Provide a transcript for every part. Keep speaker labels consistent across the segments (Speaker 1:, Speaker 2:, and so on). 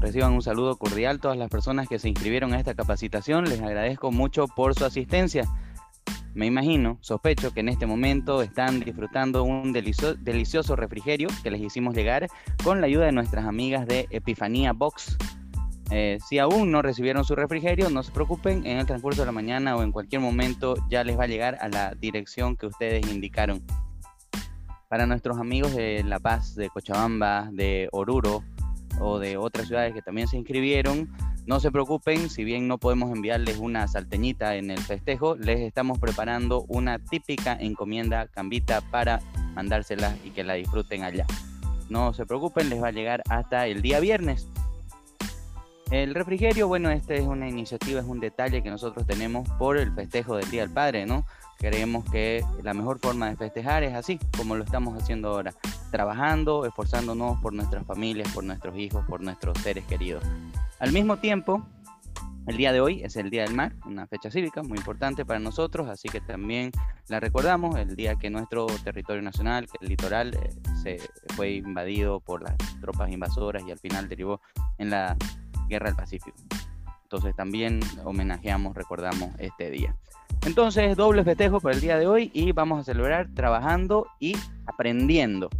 Speaker 1: Reciban un saludo cordial todas las personas que se inscribieron a esta capacitación. Les agradezco mucho por su asistencia. Me imagino, sospecho que en este momento están disfrutando un delicioso refrigerio que les hicimos llegar con la ayuda de nuestras amigas de Epifanía Box. Eh, si aún no recibieron su refrigerio, no se preocupen, en el transcurso de la mañana o en cualquier momento ya les va a llegar a la dirección que ustedes indicaron. Para nuestros amigos de La Paz, de Cochabamba, de Oruro o de otras ciudades que también se inscribieron, no se preocupen, si bien no podemos enviarles una salteñita en el festejo, les estamos preparando una típica encomienda cambita para mandársela y que la disfruten allá. No se preocupen, les va a llegar hasta el día viernes. El refrigerio, bueno, esta es una iniciativa, es un detalle que nosotros tenemos por el festejo del Día del Padre, ¿no? Creemos que la mejor forma de festejar es así, como lo estamos haciendo ahora, trabajando, esforzándonos por nuestras familias, por nuestros hijos, por nuestros seres queridos. Al mismo tiempo, el día de hoy es el Día del Mar, una fecha cívica muy importante para nosotros, así que también la recordamos, el día que nuestro territorio nacional, el litoral, eh, se fue invadido por las tropas invasoras y al final derivó en la Guerra del Pacífico. Entonces también homenajeamos, recordamos este día. Entonces, doble festejo para el día de hoy y vamos a celebrar trabajando y aprendiendo.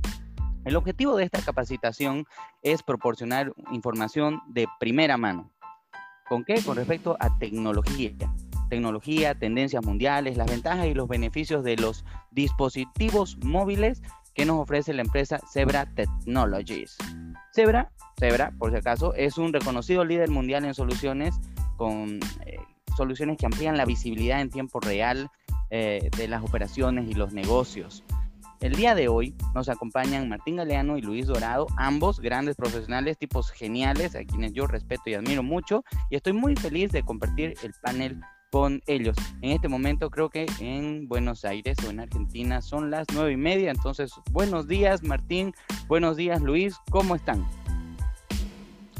Speaker 1: El objetivo de esta capacitación es proporcionar información de primera mano. ¿Con qué? Con respecto a tecnología. Tecnología, tendencias mundiales, las ventajas y los beneficios de los dispositivos móviles que nos ofrece la empresa Zebra Technologies. Zebra, Zebra, por si acaso, es un reconocido líder mundial en soluciones con eh, soluciones que amplían la visibilidad en tiempo real eh, de las operaciones y los negocios. El día de hoy nos acompañan Martín Galeano y Luis Dorado, ambos grandes profesionales, tipos geniales, a quienes yo respeto y admiro mucho, y estoy muy feliz de compartir el panel con ellos. En este momento creo que en Buenos Aires o en Argentina son las nueve y media, entonces buenos días Martín, buenos días Luis, ¿cómo están?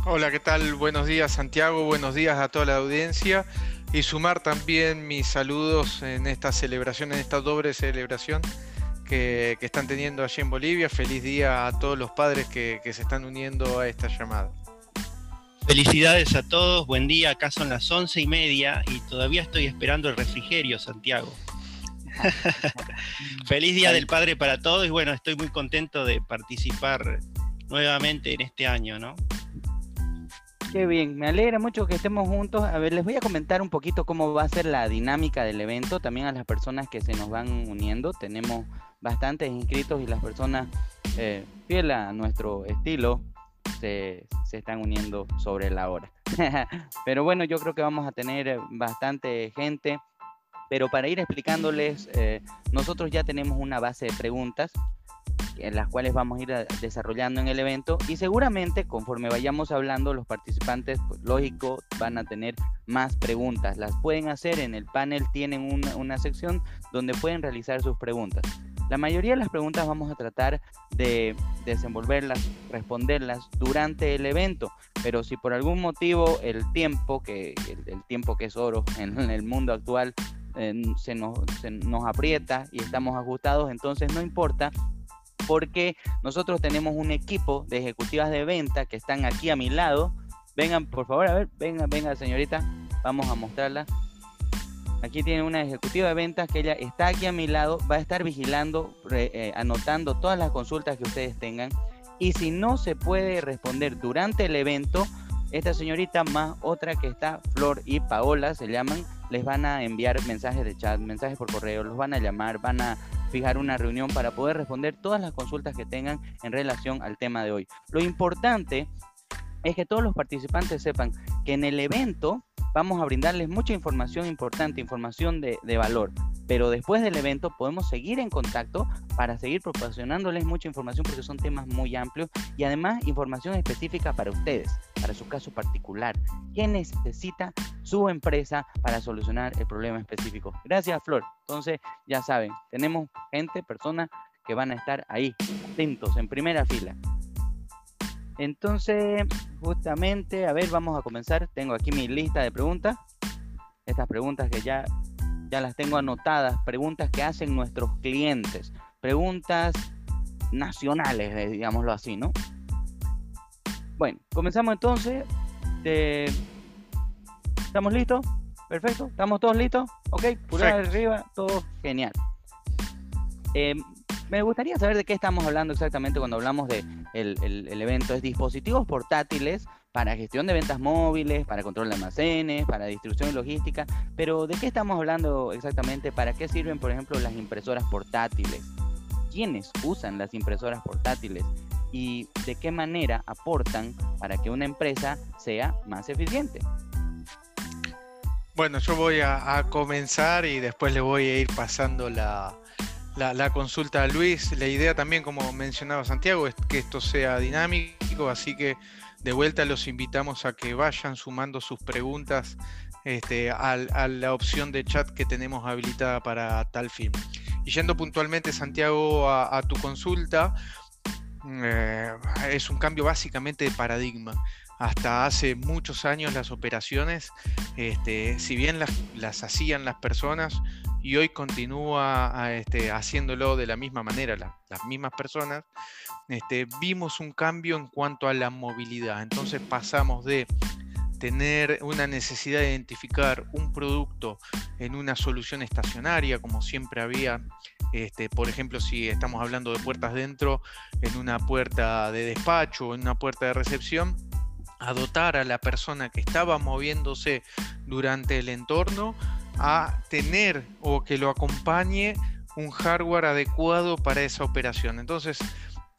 Speaker 2: Hola, ¿qué tal? Buenos días Santiago, buenos días a toda la audiencia y sumar también mis saludos en esta celebración, en esta doble celebración que, están teniendo allí en Bolivia. Feliz día a todos los padres que, se están uniendo a esta llamada.
Speaker 3: Felicidades a todos, buen día, acá son las once y media y todavía estoy esperando el refrigerio, Santiago. Feliz Día del Padre para todos y bueno, estoy muy contento de participar nuevamente en este año, ¿no?
Speaker 1: Qué bien, me alegra mucho que estemos juntos. A ver, les voy a comentar un poquito cómo va a ser la dinámica del evento, también a las personas que se nos van uniendo. Tenemos bastantes inscritos y las personas eh, fieles a nuestro estilo se, están uniendo sobre la hora. Pero bueno, yo creo que vamos a tener bastante gente. Pero para ir explicándoles, eh, nosotros ya tenemos una base de preguntas en las cuales vamos a ir desarrollando en el evento y seguramente conforme vayamos hablando los participantes, pues, lógico, van a tener más preguntas. Las pueden hacer en el panel, tienen una, una sección donde pueden realizar sus preguntas. La mayoría de las preguntas vamos a tratar de desenvolverlas, responderlas durante el evento, pero si por algún motivo el tiempo, que el, tiempo que es oro en, el mundo actual, eh, se, nos, se nos aprieta y estamos ajustados, entonces no importa, porque nosotros tenemos un equipo de ejecutivas de venta que están aquí a mi lado. Vengan, por favor, a ver, venga, venga, señorita, vamos a mostrarla. Aquí tiene una ejecutiva de ventas que ella está aquí a mi lado, va a estar vigilando, eh, anotando todas las consultas que ustedes tengan. Y si no se puede responder durante el evento, esta señorita más otra que está, Flor y Paola, se llaman, les van a enviar mensajes de chat, mensajes por correo, los van a llamar, van a fijar una reunión para poder responder todas las consultas que tengan en relación al tema de hoy. Lo importante es que todos los participantes sepan que en el evento vamos a brindarles mucha información importante, información de, valor, pero después del evento podemos seguir en contacto para seguir proporcionándoles mucha información porque son temas muy amplios y además información específica para ustedes, para su caso particular. ¿Qué necesita su empresa para solucionar el problema específico? Gracias, Flor. Entonces, ya saben, tenemos gente, personas que van a estar ahí, atentos, en primera fila. Entonces, justamente, a ver, vamos a comenzar. Tengo aquí mi lista de preguntas. Estas preguntas que ya, ya las tengo anotadas, preguntas que hacen nuestros clientes, preguntas nacionales, eh, digámoslo así, ¿no? Bueno, comenzamos entonces. ¿Estamos listos? Perfecto. ¿Estamos todos listos? Ok, pulgar arriba, todo genial. Eh, me gustaría saber de qué estamos hablando exactamente cuando hablamos de el, evento. Es dispositivos portátiles para gestión de ventas móviles, para control de almacenes, para distribución y logística. Pero ¿de qué estamos hablando exactamente? ¿Para qué sirven, por ejemplo, las impresoras portátiles? ¿Quiénes usan las impresoras portátiles? ¿Y de qué manera aportan para que una empresa sea más eficiente?
Speaker 2: Bueno, yo voy a comenzar y después le voy a ir pasando la, la, consulta a Luis. La idea también, como mencionaba Santiago, es que esto sea dinámico, así que de vuelta los invitamos a que vayan sumando sus preguntas este, a, la opción de chat que tenemos habilitada para tal fin. Y yendo puntualmente, Santiago, a, tu consulta, eh, es un cambio básicamente de paradigma. Hasta hace muchos años las operaciones, este, si bien las, las hacían las personas, y hoy continúa este, haciéndolo de la misma manera las mismas personas, este, vimos un cambio en cuanto a la movilidad. Entonces pasamos de tener una necesidad de identificar un producto en una solución estacionaria, como siempre había, este, por ejemplo, si estamos hablando de puertas dentro, en una puerta de despacho o en una puerta de recepción, a dotar a la persona que estaba moviéndose durante el entorno a tener o que lo acompañe un hardware adecuado para esa operación. Entonces,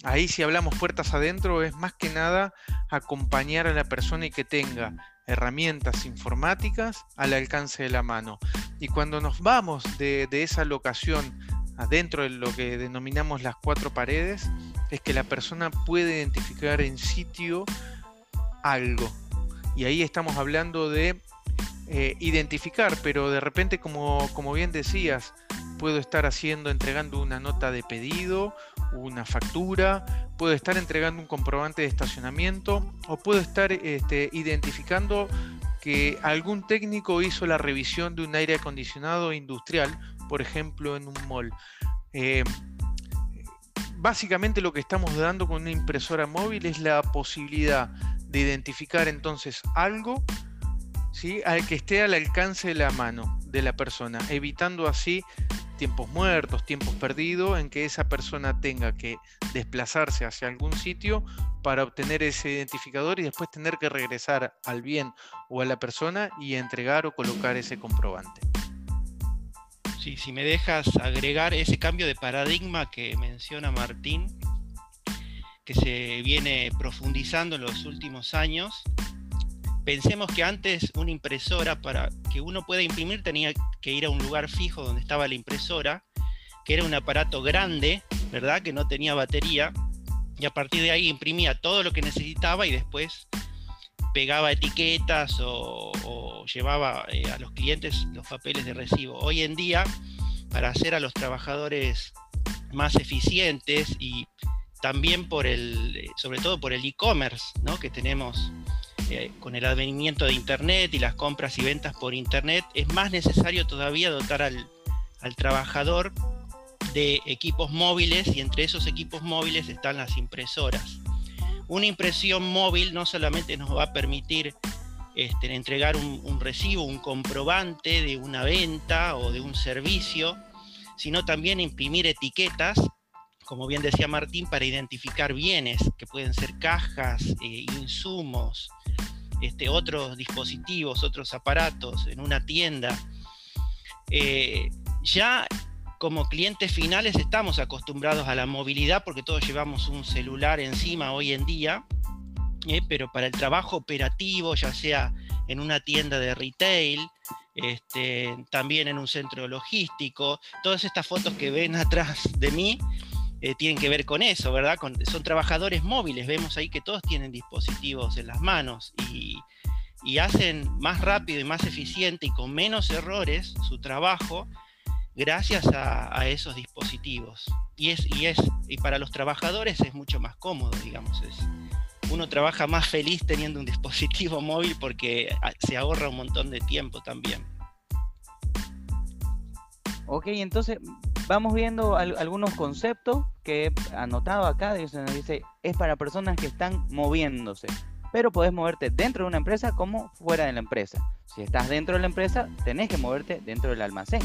Speaker 2: ahí si hablamos puertas adentro, es más que nada acompañar a la persona y que tenga herramientas informáticas al alcance de la mano. Y cuando nos vamos de, esa locación adentro de lo que denominamos las cuatro paredes, es que la persona puede identificar en sitio algo. Y ahí estamos hablando de eh, identificar, pero de repente, como, como bien decías, puedo estar haciendo, entregando una nota de pedido, una factura, puedo estar entregando un comprobante de estacionamiento o puedo estar este, identificando que algún técnico hizo la revisión de un aire acondicionado industrial, por ejemplo, en un mall. Eh, básicamente lo que estamos dando con una impresora móvil es la posibilidad de identificar entonces algo al que esté al alcance de la mano de la persona, evitando así tiempos muertos, tiempos perdidos, en que esa persona tenga que desplazarse hacia algún sitio para obtener ese identificador y después tener que regresar al bien o a la persona y entregar o colocar ese comprobante.
Speaker 3: Sí, si me dejas agregar ese cambio de paradigma que menciona Martín, que se viene profundizando en los últimos años, Pensemos que antes una impresora, para que uno pueda imprimir, tenía que ir a un lugar fijo donde estaba la impresora, que era un aparato grande, ¿verdad? Que no tenía batería, y a partir de ahí imprimía todo lo que necesitaba y después pegaba etiquetas o, llevaba eh, a los clientes los papeles de recibo. Hoy en día, para hacer a los trabajadores más eficientes y también por el, eh, sobre todo por el e-commerce, ¿no? que tenemos eh, con el advenimiento de Internet y las compras y ventas por Internet, es más necesario todavía dotar al, trabajador de equipos móviles y entre esos equipos móviles están las impresoras. Una impresión móvil no solamente nos va a permitir este, entregar un, recibo, un comprobante de una venta o de un servicio, sino también imprimir etiquetas, como bien decía Martín, para identificar bienes, que pueden ser cajas, eh, insumos, este, otros dispositivos, otros aparatos en una tienda, eh, ya como clientes finales estamos acostumbrados a la movilidad porque todos llevamos un celular encima hoy en día, eh, pero para el trabajo operativo, ya sea en una tienda de retail, este, también en un centro logístico, todas estas fotos que ven atrás de mí eh, tienen que ver con eso, ¿verdad? son trabajadores móviles, vemos ahí que todos tienen dispositivos en las manos y, hacen más rápido y más eficiente y con menos errores su trabajo gracias a, esos dispositivos. Y, es, y, es, y para los trabajadores es mucho más cómodo, digamos. Es, uno trabaja más feliz teniendo un dispositivo móvil porque ah, se ahorra un montón de tiempo también.
Speaker 1: Ok, entonces vamos viendo algunos conceptos que he anotado acá. Dice, dice, es para personas que están moviéndose. pero podés moverte dentro de una empresa como fuera de la empresa. Si estás dentro de la empresa, tenés que moverte dentro del almacén.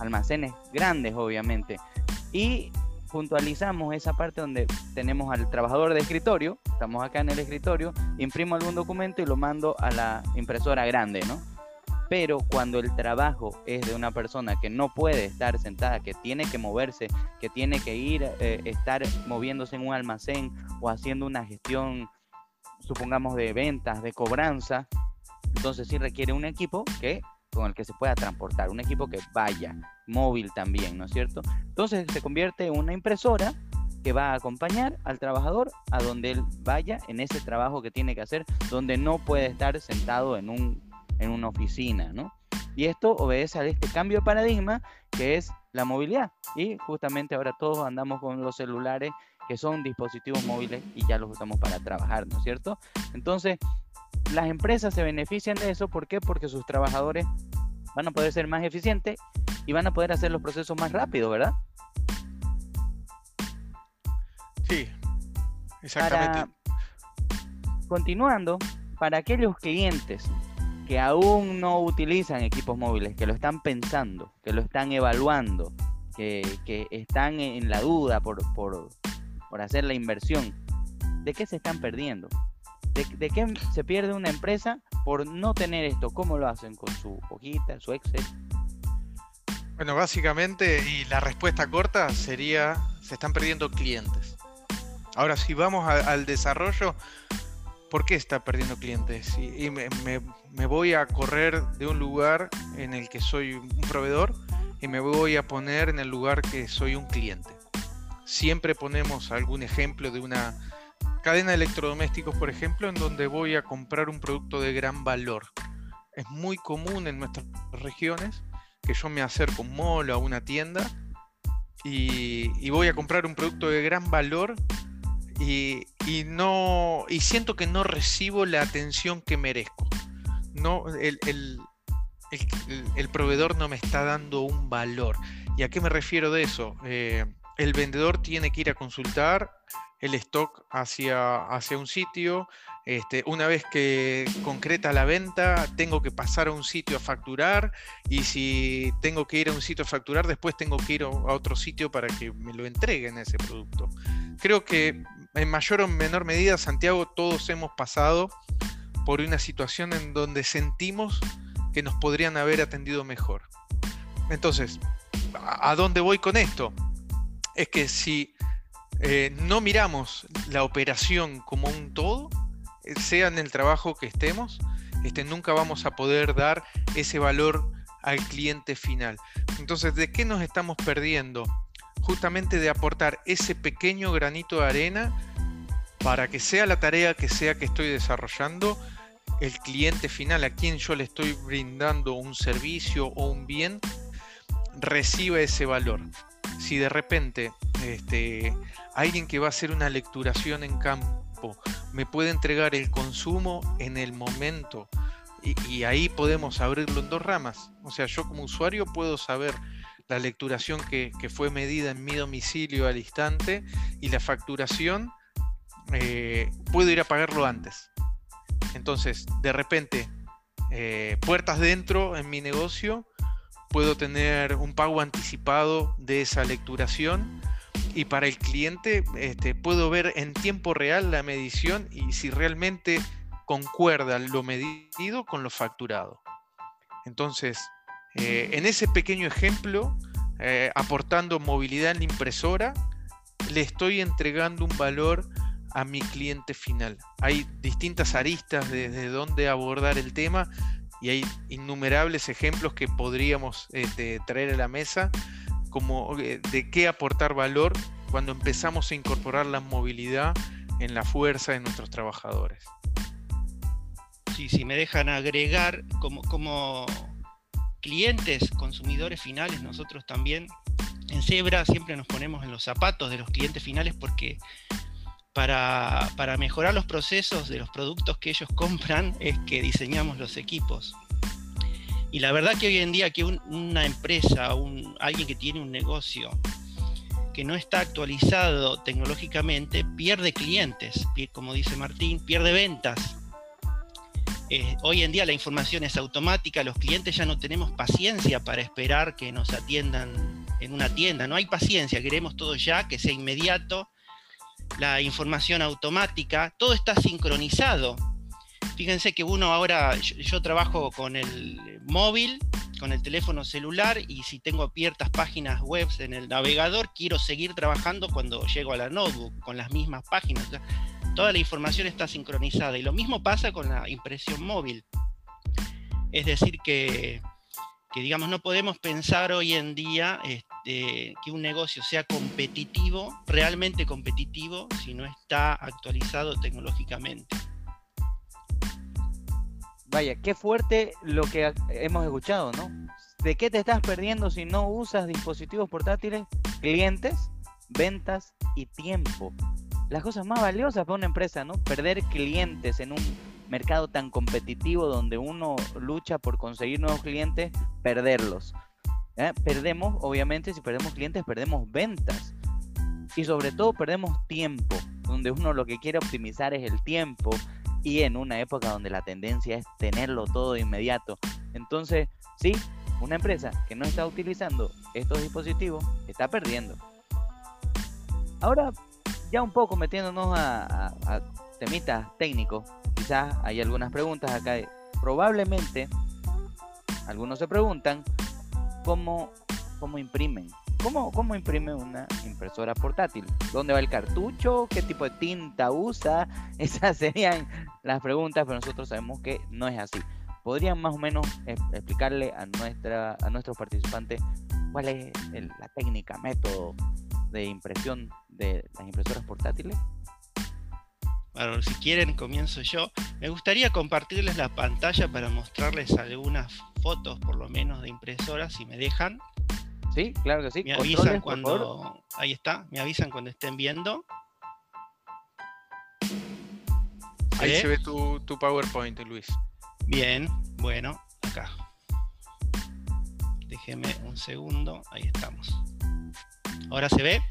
Speaker 1: Almacenes grandes, obviamente. Y puntualizamos esa parte donde tenemos al trabajador de escritorio, estamos acá en el escritorio, imprimo algún documento y lo mando a la impresora grande, ¿no? Pero cuando el trabajo es de una persona que no puede estar sentada, que tiene que moverse, que tiene que ir, eh, estar moviéndose en un almacén o haciendo una gestión, supongamos, de ventas, de cobranza, entonces sí requiere un equipo que con el que se pueda transportar, un equipo que vaya, móvil también, ¿no es cierto? Entonces se convierte en una impresora que va a acompañar al trabajador a donde él vaya en ese trabajo que tiene que hacer, donde no puede estar sentado en, un, en una oficina, ¿no? Y esto obedece a este cambio de paradigma que es la movilidad. Y justamente ahora todos andamos con los celulares que son dispositivos móviles y ya los usamos para trabajar, ¿no es cierto? Entonces, las empresas se benefician de eso, ¿por qué? Porque sus trabajadores van a poder ser más eficientes y van a poder hacer los procesos más rápido, ¿verdad?
Speaker 2: Sí, exactamente.
Speaker 1: continuando, para aquellos clientes que aún no utilizan equipos móviles, que lo están pensando, que lo están evaluando, que, están en la duda por, por, por hacer la inversión, ¿de qué se están perdiendo? ¿De, qué se pierde una empresa por no tener esto? ¿Cómo lo hacen? ¿Con su hojita, su Excel?
Speaker 2: Bueno, básicamente, y la respuesta corta sería, se están perdiendo clientes. Ahora, si vamos al desarrollo, ¿por qué está perdiendo clientes? Y, me, voy a correr de un lugar en el que soy un proveedor y me voy a poner en el lugar que soy un cliente. Siempre ponemos algún ejemplo de una cadena de electrodomésticos, por ejemplo, en donde voy a comprar un producto de gran valor. Es muy común en nuestras regiones que yo me acerco a un mall o a una tienda y, voy a comprar un producto de gran valor y, no y siento que no recibo la atención que merezco. No, el, el, proveedor no me está dando un valor. ¿Y a qué me refiero de eso? Eh, el vendedor tiene que ir a consultar el stock hacia, hacia un sitio. Este, una vez que concreta la venta, tengo que pasar a un sitio a facturar y si tengo que ir a un sitio a facturar, después tengo que ir a otro sitio para que me lo entreguen ese producto. Creo que en mayor o menor medida, Santiago, todos hemos pasado por una situación en donde sentimos que nos podrían haber atendido mejor. Entonces, ¿a dónde voy con esto? Es que si eh, no miramos la operación como un todo, eh, sea en el trabajo que estemos, este, nunca vamos a poder dar ese valor al cliente final. Entonces, ¿de qué nos estamos perdiendo? Justamente de aportar ese pequeño granito de arena para que sea la tarea que sea que estoy desarrollando, el cliente final a quien yo le estoy brindando un servicio o un bien, reciba ese valor. Si de repente este, alguien que va a hacer una lecturación en campo me puede entregar el consumo en el momento y, ahí podemos abrirlo en dos ramas. O sea, yo como usuario puedo saber la lecturación que, fue medida en mi domicilio al instante y la facturación eh, puedo ir a pagarlo antes. Entonces, de repente, eh, puertas dentro en mi negocio, puedo tener un pago anticipado de esa lecturación y para el cliente este, puedo ver en tiempo real la medición y si realmente concuerda lo medido con lo facturado. Entonces, eh, en ese pequeño ejemplo, eh, aportando movilidad en la impresora, le estoy entregando un valor a mi cliente final. Hay distintas aristas desde dónde abordar el tema y hay innumerables ejemplos que podríamos este, traer a la mesa como eh, de qué aportar valor cuando empezamos a incorporar la movilidad en la fuerza de nuestros trabajadores.
Speaker 3: Sí, si me dejan agregar como, como clientes, consumidores finales, nosotros también en Zebra siempre nos ponemos en los zapatos de los clientes finales porque para, para, mejorar los procesos de los productos que ellos compran es que diseñamos los equipos. Y la verdad que hoy en día que una empresa, un, alguien que tiene un negocio que no está actualizado tecnológicamente, pierde clientes, como dice Martín, pierde ventas. Hoy en día la información es automática, los clientes ya no tenemos paciencia para esperar que nos atiendan en una tienda, no hay paciencia, queremos todo ya, que sea inmediato, la información automática, todo está sincronizado. Fíjense que uno ahora, yo, trabajo con el móvil, con el teléfono celular y si tengo abiertas páginas web en el navegador, quiero seguir trabajando cuando llego a la notebook con las mismas páginas toda la información está sincronizada. Y lo mismo pasa con la impresión móvil. Es decir, que, digamos, no podemos pensar hoy en día este, que un negocio sea competitivo, realmente competitivo, si no está actualizado tecnológicamente.
Speaker 1: Vaya, qué fuerte lo que hemos escuchado, ¿no? ¿De qué te estás perdiendo si no usas dispositivos portátiles? Clientes, ventas y tiempo las cosas más valiosas para una empresa, ¿no? Perder clientes en un mercado tan competitivo donde uno lucha por conseguir nuevos clientes, perderlos. Perdemos, obviamente, si perdemos clientes, perdemos ventas. Y sobre todo perdemos tiempo, donde uno lo que quiere optimizar es el tiempo y en una época donde la tendencia es tenerlo todo de inmediato. Entonces, sí, una empresa que no está utilizando estos dispositivos está perdiendo. Ahora ya un poco metiéndonos a, temitas técnicos, quizás hay algunas preguntas acá. Probablemente algunos se preguntan cómo, cómo imprimen. ¿Cómo, ¿Cómo imprime una impresora portátil? ¿Dónde va el cartucho? ¿Qué tipo de tinta usa? Esas serían las preguntas, pero nosotros sabemos que no es así. ¿Podrían más o menos explicarle a, nuestra, a nuestros participantes cuál es la técnica, método de impresión de las impresoras portátiles?
Speaker 3: Bueno, si quieren comienzo yo. Me gustaría compartirles la pantalla para mostrarles algunas fotos, por lo menos, de impresoras, si me dejan.
Speaker 1: Sí, claro que sí.
Speaker 3: Me avisan cuando. Ahí está, me avisan cuando estén viendo.
Speaker 2: Ahí se ve tu, tu PowerPoint, Luis.
Speaker 3: Bien, bueno, acá. Déjeme un segundo, ahí estamos. ¿Ahora se ve?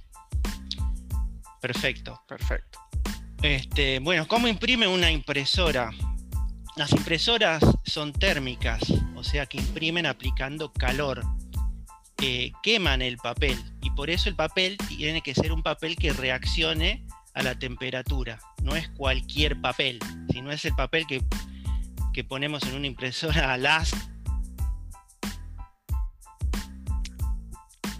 Speaker 3: Perfecto.
Speaker 2: Perfecto.
Speaker 3: Este, bueno, ¿cómo imprime una impresora? Las impresoras son térmicas, o sea que imprimen aplicando calor. Eh, queman el papel y por eso el papel tiene que ser un papel que reaccione a la temperatura. No es cualquier papel, sino es el papel que, que ponemos en una impresora a las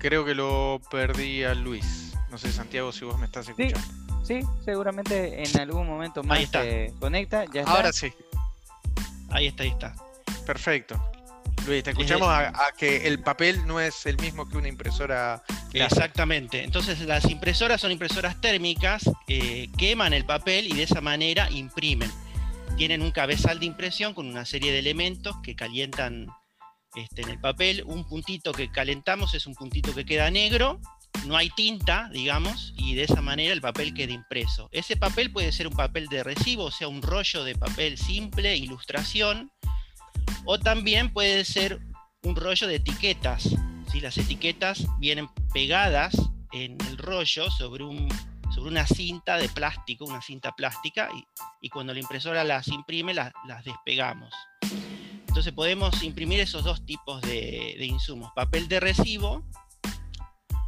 Speaker 2: Creo que lo perdí a Luis. No sé, Santiago, si vos me estás escuchando.
Speaker 1: Sí, seguramente en algún momento más se conecta. Ya
Speaker 2: Ahora sí.
Speaker 3: Ahí está, ahí está.
Speaker 2: Perfecto. Luis, te escuchamos a, que el papel no es el mismo que una impresora.
Speaker 3: Exactamente. Entonces las impresoras son impresoras térmicas, eh, queman el papel y de esa manera imprimen. Tienen un cabezal de impresión con una serie de elementos que calientan este, en el papel. Un puntito que calentamos es un puntito que queda negro, no hay tinta, digamos, y de esa manera el papel queda impreso. Ese papel puede ser un papel de recibo, o sea, un rollo de papel simple, ilustración, o también puede ser un rollo de etiquetas. si Las etiquetas vienen pegadas en el rollo sobre, un, sobre una cinta de plástico, una cinta plástica, y, cuando la impresora las imprime las despegamos. Entonces podemos imprimir esos dos tipos de, insumos, papel de recibo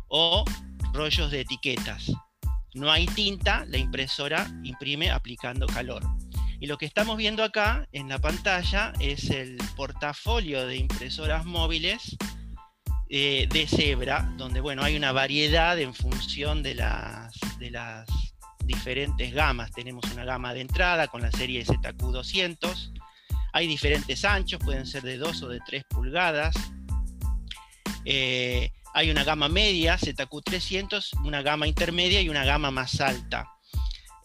Speaker 3: o rollos de etiquetas. No hay tinta, la impresora imprime aplicando calor. Y lo que estamos viendo acá en la pantalla es el portafolio de impresoras móviles eh, de Zebra, donde bueno, hay una variedad en función de las, diferentes gamas. Tenemos una gama de entrada con la serie ZQ200, hay diferentes anchos, pueden ser de 2 o de 3 pulgadas. Eh, hay una gama media, ZQ300, una gama intermedia y una gama más alta.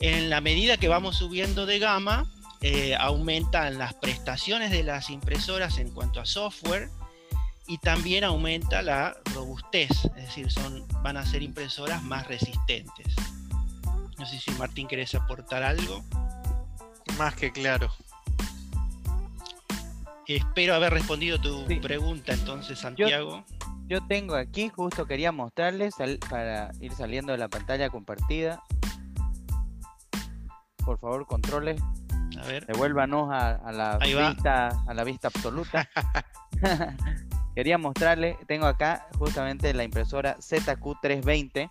Speaker 3: En la medida que vamos subiendo de gama, eh, aumentan las prestaciones de las impresoras en cuanto a software y también aumenta la robustez, es decir, son, van a ser impresoras más resistentes. No sé si Martín querés aportar algo.
Speaker 2: Más que claro.
Speaker 3: Espero haber respondido tu pregunta entonces, Santiago.
Speaker 1: Yo, tengo aquí, justo quería mostrarles para ir saliendo de la pantalla compartida. Por favor, controles. A ver. Devuélvanos a, la vista, a la vista absoluta. Quería mostrarle, tengo acá justamente la impresora ZQ320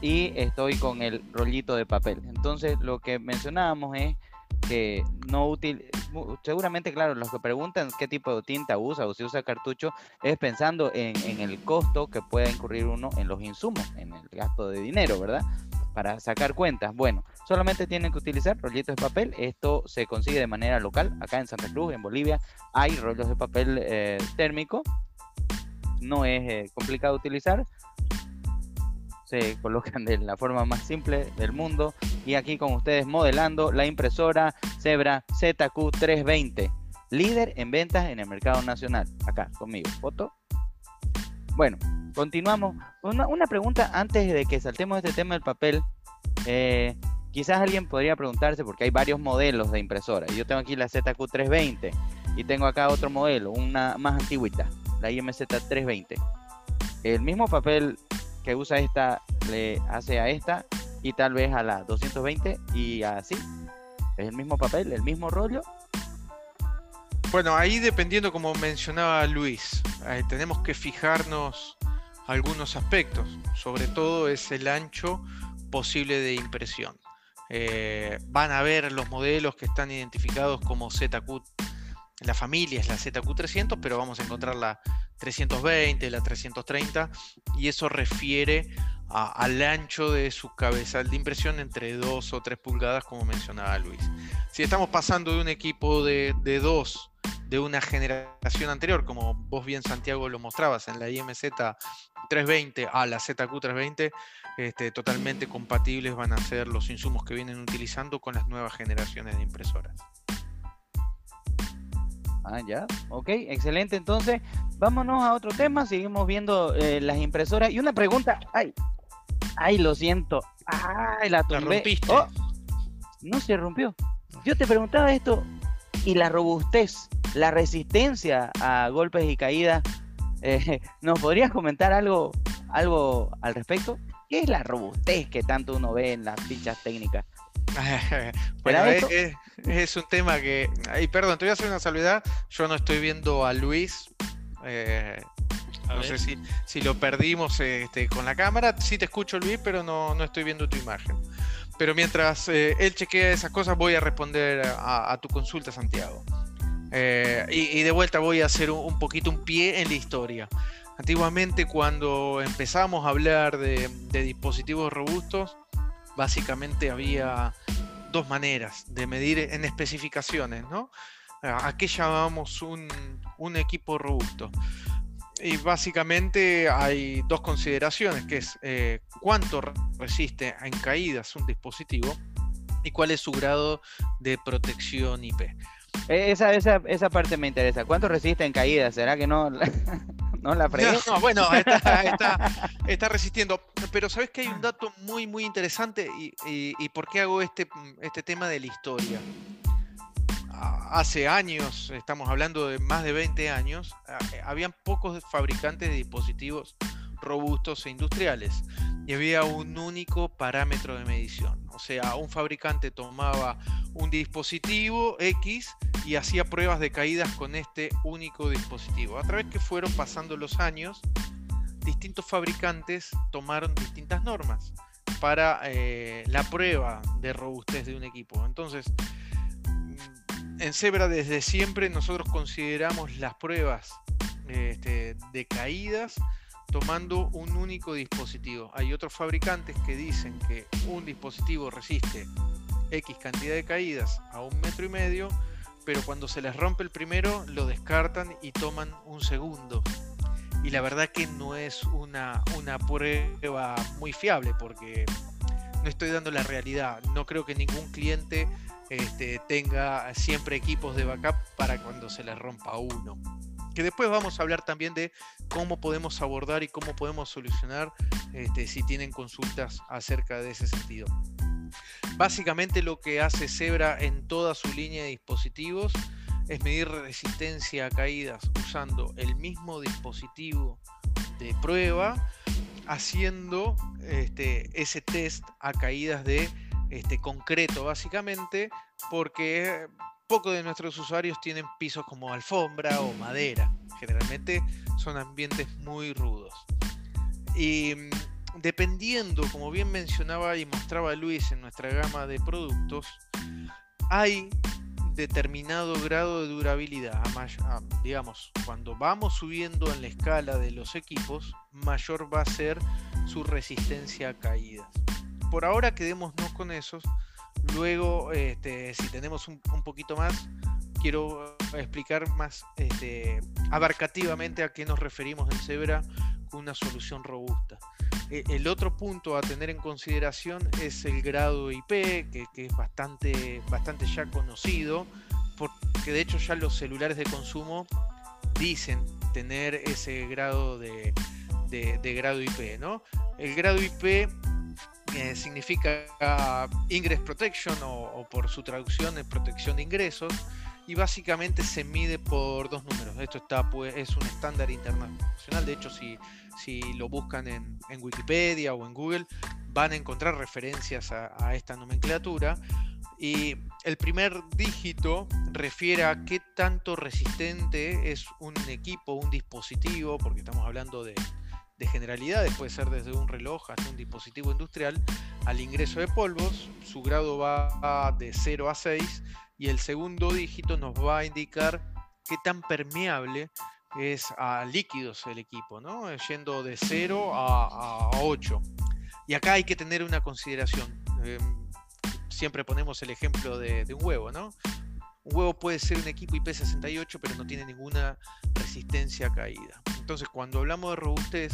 Speaker 1: y estoy con el rollito de papel. Entonces, lo que mencionábamos es que no útil, seguramente, claro, los que preguntan qué tipo de tinta usa o si usa cartucho, es pensando en, el costo que pueda incurrir uno en los insumos, en el gasto de dinero, ¿verdad? Para sacar cuentas. Bueno, solamente tienen que utilizar rollitos de papel. Esto se consigue de manera local. Acá en Santa Cruz, en Bolivia, hay rollos de papel eh, térmico. No es eh, complicado utilizar se colocan de la forma más simple del mundo. Y aquí con ustedes modelando la impresora Zebra ZQ320, líder en ventas en el mercado nacional. Acá conmigo, foto. Bueno, continuamos. Una, pregunta antes de que saltemos este tema del papel. Eh, quizás alguien podría preguntarse, porque hay varios modelos de impresora. Yo tengo aquí la ZQ320 y tengo acá otro modelo, una más antigüita, la IMZ320. El mismo papel que usa esta le hace a esta y tal vez a la 220 y así. Es el mismo papel, el mismo rollo.
Speaker 2: Bueno, ahí dependiendo como mencionaba Luis, tenemos que fijarnos algunos aspectos. Sobre todo es el ancho posible de impresión. Eh, van a ver los modelos que están identificados como ZQ. La familia es la ZQ300, pero vamos a encontrar la 320, la 330, y eso refiere al ancho de su cabezal de impresión entre 2 o 3 pulgadas, como mencionaba Luis. Si estamos pasando de un equipo de 2 de, una generación anterior, como vos bien Santiago lo mostrabas en la IMZ 320 a la ZQ 320, este, totalmente compatibles van a ser los insumos que vienen utilizando con las nuevas generaciones de impresoras.
Speaker 1: Ah, ya. Ok, excelente. Entonces, vámonos a otro tema. Seguimos viendo eh, las impresoras. Y una pregunta. Ay, ay, lo siento. Ay, la,
Speaker 3: rompiste.
Speaker 1: Oh, no se rompió. Yo te preguntaba esto. Y la robustez, la resistencia a golpes y caídas. Eh, ¿Nos podrías comentar algo, algo al respecto? ¿Qué es la robustez que tanto uno ve en las fichas técnicas?
Speaker 2: bueno, es, un tema que. Y perdón, te voy a hacer una salvedad. Yo no estoy viendo a Luis. Eh, no sé si, si, lo perdimos este, con la cámara. Sí te escucho, Luis, pero no, no estoy viendo tu imagen. Pero mientras eh, él chequea esas cosas, voy a responder a, tu consulta, Santiago. Eh, y, de vuelta voy a hacer un, poquito un pie en la historia. Antiguamente, cuando empezamos a hablar de dispositivos robustos, básicamente había dos maneras de medir en especificaciones, ¿no? ¿A qué llamamos un, equipo robusto? Y básicamente hay dos consideraciones, que es eh, cuánto resiste en caídas un dispositivo y cuál es su grado de protección IP.
Speaker 1: E, esa, esa, esa parte me interesa. ¿Cuánto resiste en caídas? ¿Será que no? ¿no? La
Speaker 2: No, bueno, está, resistiendo. Pero sabes que hay un dato muy, muy interesante y, por qué hago este, este tema de la historia. Hace años, estamos hablando de más de 20 años, habían pocos fabricantes de dispositivos robustos e industriales y había un único parámetro de medición. O sea, un fabricante tomaba un dispositivo X y hacía pruebas de caídas con este único dispositivo. A través que fueron pasando los años, distintos fabricantes tomaron distintas normas para eh, la prueba de robustez de un equipo. Entonces, en Zebra desde siempre nosotros consideramos las pruebas este, de caídas tomando un único dispositivo. Hay otros fabricantes que dicen que un dispositivo resiste X cantidad de caídas a un metro y medio, pero cuando se les rompe el primero lo descartan y toman un segundo. Y la verdad que no es una, una prueba muy fiable porque no estoy dando la realidad. No creo que ningún cliente este, tenga siempre equipos de backup para cuando se les rompa uno que después vamos a hablar también de cómo podemos abordar y cómo podemos solucionar este, si tienen consultas acerca de ese sentido. Básicamente lo que hace Zebra en toda su línea de dispositivos es medir resistencia a caídas usando el mismo dispositivo de prueba, haciendo este, ese test a caídas de este, concreto básicamente, porque pocos de nuestros usuarios tienen pisos como alfombra o madera. Generalmente son ambientes muy rudos. Y mm, dependiendo, como bien mencionaba y mostraba Luis en nuestra gama de productos, hay determinado grado de durabilidad. digamos, cuando vamos subiendo en la escala de los equipos, mayor va a ser su resistencia a caídas. Por ahora quedémonos con esos. Luego, este, si tenemos un, poquito más, quiero explicar más este, abarcativamente a qué nos referimos en Zebra con una solución robusta. E, el otro punto a tener en consideración es el grado IP, que, es bastante, bastante ya conocido, porque de hecho ya los celulares de consumo dicen tener ese grado de, grado IP. ¿no? El grado IP significa Ingress Protection o, por su traducción es protección de ingresos y básicamente se mide por dos números. Esto está, pues, es un estándar internacional. De hecho, si si lo buscan en, Wikipedia o en Google, van a encontrar referencias a, esta nomenclatura. Y el primer dígito refiere a qué tanto resistente es un equipo, un dispositivo, porque estamos hablando de, de generalidades, puede ser desde un reloj hasta un dispositivo industrial, al ingreso de polvos. Su grado va de 0 a 6 y el segundo dígito nos va a indicar qué tan permeable es a líquidos el equipo, ¿no? Yendo de 0 a, 8. Y acá hay que tener una consideración. Em, siempre ponemos el ejemplo de, un huevo, ¿no? Un huevo puede ser un equipo IP68, pero no tiene ninguna resistencia caída. Entonces, cuando hablamos de robustez,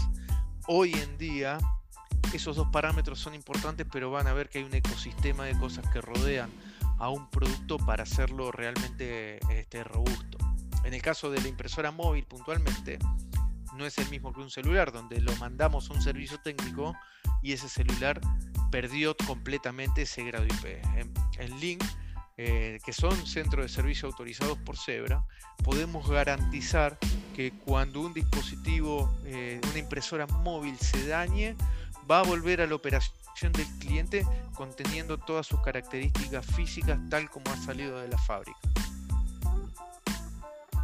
Speaker 2: hoy en día esos dos parámetros son importantes, pero van a ver que hay un ecosistema de cosas que rodean a un producto para hacerlo realmente este, robusto. En el caso de la impresora móvil puntualmente, no es el mismo que un celular, donde lo mandamos a un servicio técnico y ese celular perdió completamente ese grado IP. En, Link, eh, que son centros de servicio autorizados por Zebra, podemos garantizar que cuando un dispositivo, eh, una impresora móvil se dañe, va a volver a la operación del cliente conteniendo todas sus características físicas tal como ha salido de la fábrica.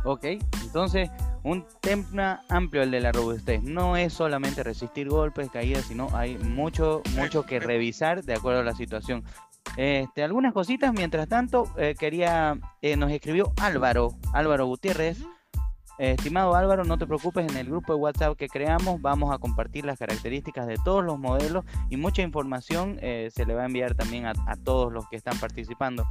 Speaker 1: Ok, entonces un tema amplio el de la robustez. No es solamente resistir golpes, caídas, sino hay mucho, mucho que revisar de acuerdo a la situación. Este, algunas cositas, mientras tanto, eh, quería, eh, nos escribió Álvaro, Álvaro Gutiérrez. estimado Álvaro, no te preocupes, en el grupo de WhatsApp que creamos vamos a compartir las características de todos los modelos y mucha información eh, se le va a enviar también a, todos los que están participando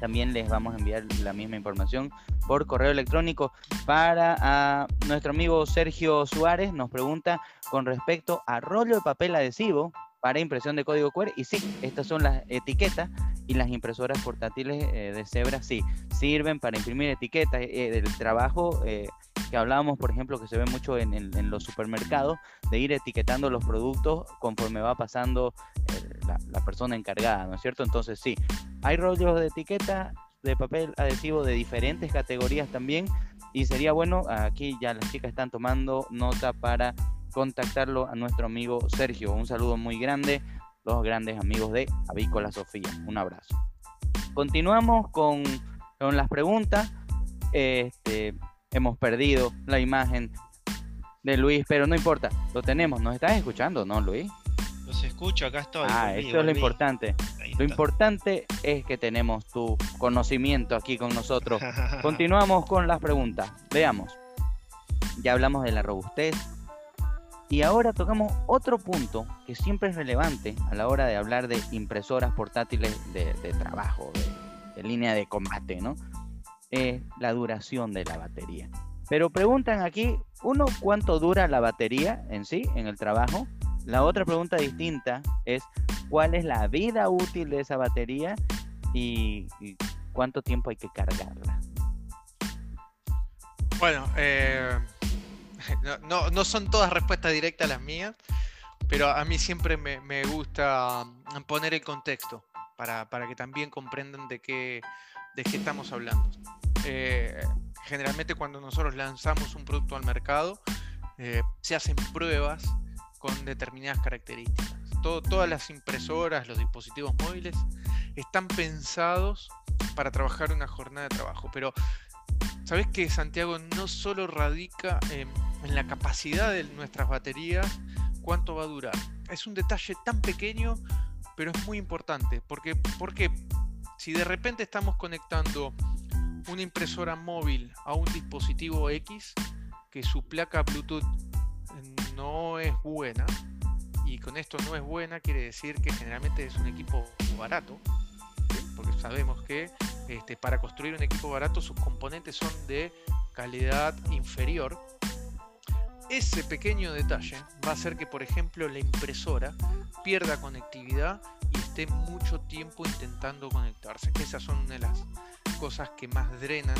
Speaker 1: también les vamos a enviar la misma información por correo electrónico. Para a nuestro amigo Sergio Suárez nos pregunta con respecto a rollo de papel adhesivo para impresión de código QR. Y sí, estas son las etiquetas y las impresoras portátiles eh, de Zebra, sí, sirven para imprimir etiquetas. Eh, del trabajo eh, que hablábamos, por ejemplo, que se ve mucho en, en, los supermercados, de ir etiquetando los productos conforme va pasando la, la, persona encargada, ¿no es cierto? Entonces sí, hay rollos de etiqueta de papel adhesivo de diferentes categorías también y sería bueno, aquí ya las chicas están tomando nota para contactarlo a nuestro amigo Sergio. Un saludo muy grande, los grandes amigos de Avícola Sofía. Un abrazo. Continuamos con, con las preguntas. Este, hemos perdido la imagen de Luis, pero no importa, lo tenemos. ¿Nos estás escuchando, no, Luis?
Speaker 3: Los escucho, acá estoy.
Speaker 1: Ah, esto es lo importante. Lo importante es que tenemos tu conocimiento aquí con nosotros. Continuamos con las preguntas. Veamos. Ya hablamos de la robustez. Y ahora tocamos otro punto que siempre es relevante a la hora de hablar de impresoras portátiles de, trabajo, de, línea de combate, ¿no? Es la duración de la batería. Pero preguntan aquí, uno, ¿cuánto dura la batería en sí, en el trabajo? La otra pregunta distinta es cuál es la vida útil de esa batería y, cuánto tiempo hay que cargarla.
Speaker 2: Bueno, eh, no, son todas respuestas directas las mías, pero a mí siempre me, gusta mm, poner el contexto para, que también comprendan de qué, de qué estamos hablando. Eh, generalmente cuando nosotros lanzamos un producto al mercado, eh, se hacen pruebas con determinadas características. todas las impresoras, los dispositivos móviles, están pensados para trabajar una jornada de trabajo. Pero, ¿sabes que Santiago no solo radica en, la capacidad de nuestras baterías, cuánto va a durar? Es un detalle tan pequeño, pero es muy importante. Porque, porque si de repente estamos conectando una impresora móvil a un dispositivo X, que su placa Bluetooth no es buena, y con esto no es buena quiere decir que generalmente es un equipo barato, porque sabemos que este, para construir un equipo barato sus componentes son de calidad inferior. Ese pequeño detalle va a hacer que, por ejemplo, la impresora pierda conectividad y esté mucho tiempo intentando conectarse. Esas son una de las cosas que más drenan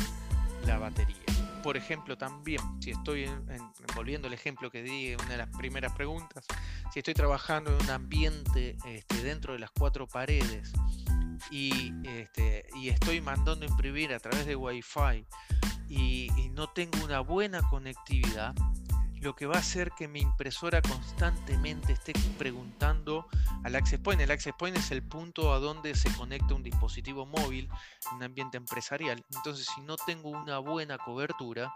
Speaker 2: la batería. Por ejemplo, también, si estoy, volviendo al ejemplo que di en una de las primeras preguntas, si estoy trabajando en un ambiente este, dentro de las cuatro paredes este, y estoy mandando imprimir a través de Wi-Fi y, no tengo una buena conectividad, lo que va a hacer que mi impresora constantemente esté preguntando al access point. El access point es el punto a donde se conecta un dispositivo móvil en un ambiente empresarial. Entonces, si no tengo una buena cobertura,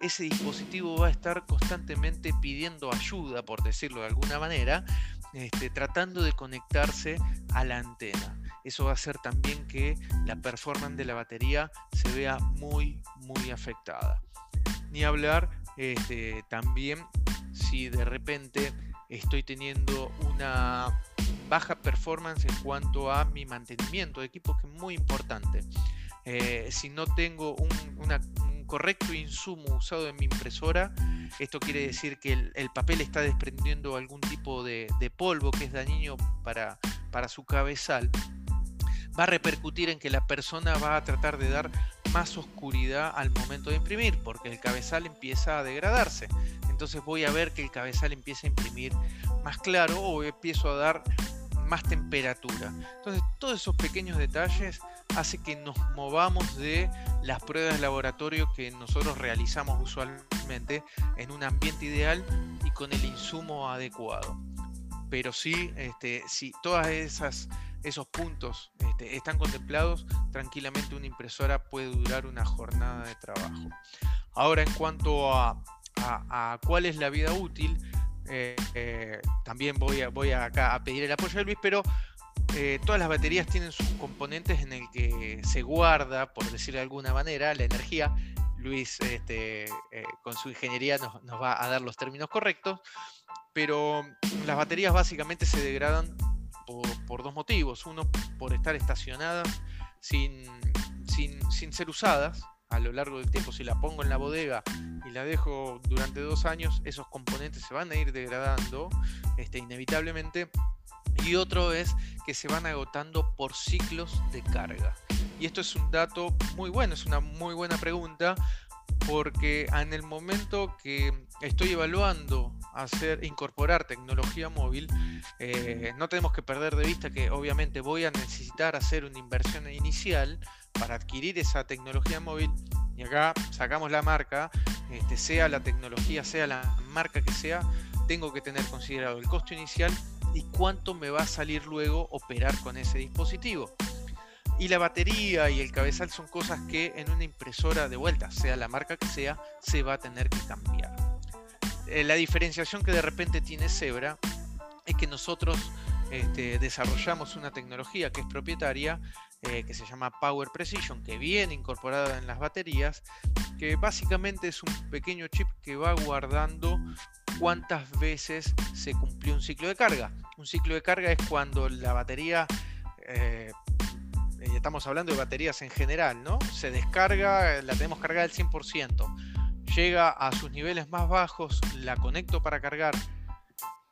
Speaker 2: ese dispositivo va a estar constantemente pidiendo ayuda, por decirlo de alguna manera, este, tratando de conectarse a la antena eso va a hacer también que la performance de la batería se vea muy, muy afectada. Ni hablar este, también si de repente estoy teniendo una baja performance en cuanto a mi mantenimiento de equipo, que es muy importante. Eh, si no tengo un, correcto insumo usado en mi impresora, esto quiere decir que el, papel está desprendiendo algún tipo de, polvo que es dañino para, para su cabezal va a repercutir en que la persona va a tratar de dar más oscuridad al momento de imprimir, porque el cabezal empieza a degradarse. Entonces voy a ver que el cabezal empieza a imprimir más claro o empiezo a dar más temperatura. Entonces todos esos pequeños detalles hace que nos movamos de las pruebas de laboratorio que nosotros realizamos usualmente en un ambiente ideal y con el insumo adecuado. Pero sí, este, si todas esas esos puntos este, están contemplados, tranquilamente una impresora puede durar una jornada de trabajo. Ahora, en cuanto a, cuál es la vida útil, eh, eh, también voy, a, acá a pedir el apoyo de Luis, pero eh, todas las baterías tienen sus componentes en el que se guarda, por decirlo de alguna manera, la energía. Luis, este, con su ingeniería, nos va a dar los términos correctos, pero las baterías básicamente se degradan por, dos motivos. Uno, por estar estacionadas sin, sin, ser usadas a lo largo del tiempo. Si la pongo en la bodega y la dejo durante dos años, esos componentes se van a ir degradando este, inevitablemente. Y otro es que se van agotando por ciclos de carga. Y esto es un dato muy bueno, es una muy buena pregunta, porque en el momento que estoy evaluando hacer incorporar tecnología móvil, eh, no tenemos que perder de vista que obviamente voy a necesitar hacer una inversión inicial para adquirir esa tecnología móvil y acá sacamos la marca, este, sea la tecnología, sea la marca que sea, tengo que tener considerado el costo inicial y cuánto me va a salir luego operar con ese dispositivo. Y la batería y el cabezal son cosas que en una impresora de vuelta, sea la marca que sea, se va a tener que cambiar. Eh, la diferenciación que de repente tiene Zebra es que nosotros este, desarrollamos una tecnología que es propietaria, eh, que se llama Power Precision, que viene incorporada en las baterías, que básicamente es un pequeño chip que va guardando cuántas veces se cumplió un ciclo de carga. Un ciclo de carga es cuando la batería eh, estamos hablando de baterías en general, ¿no? Se descarga, la tenemos cargada al 100%, llega a sus niveles más bajos, la conecto para cargar,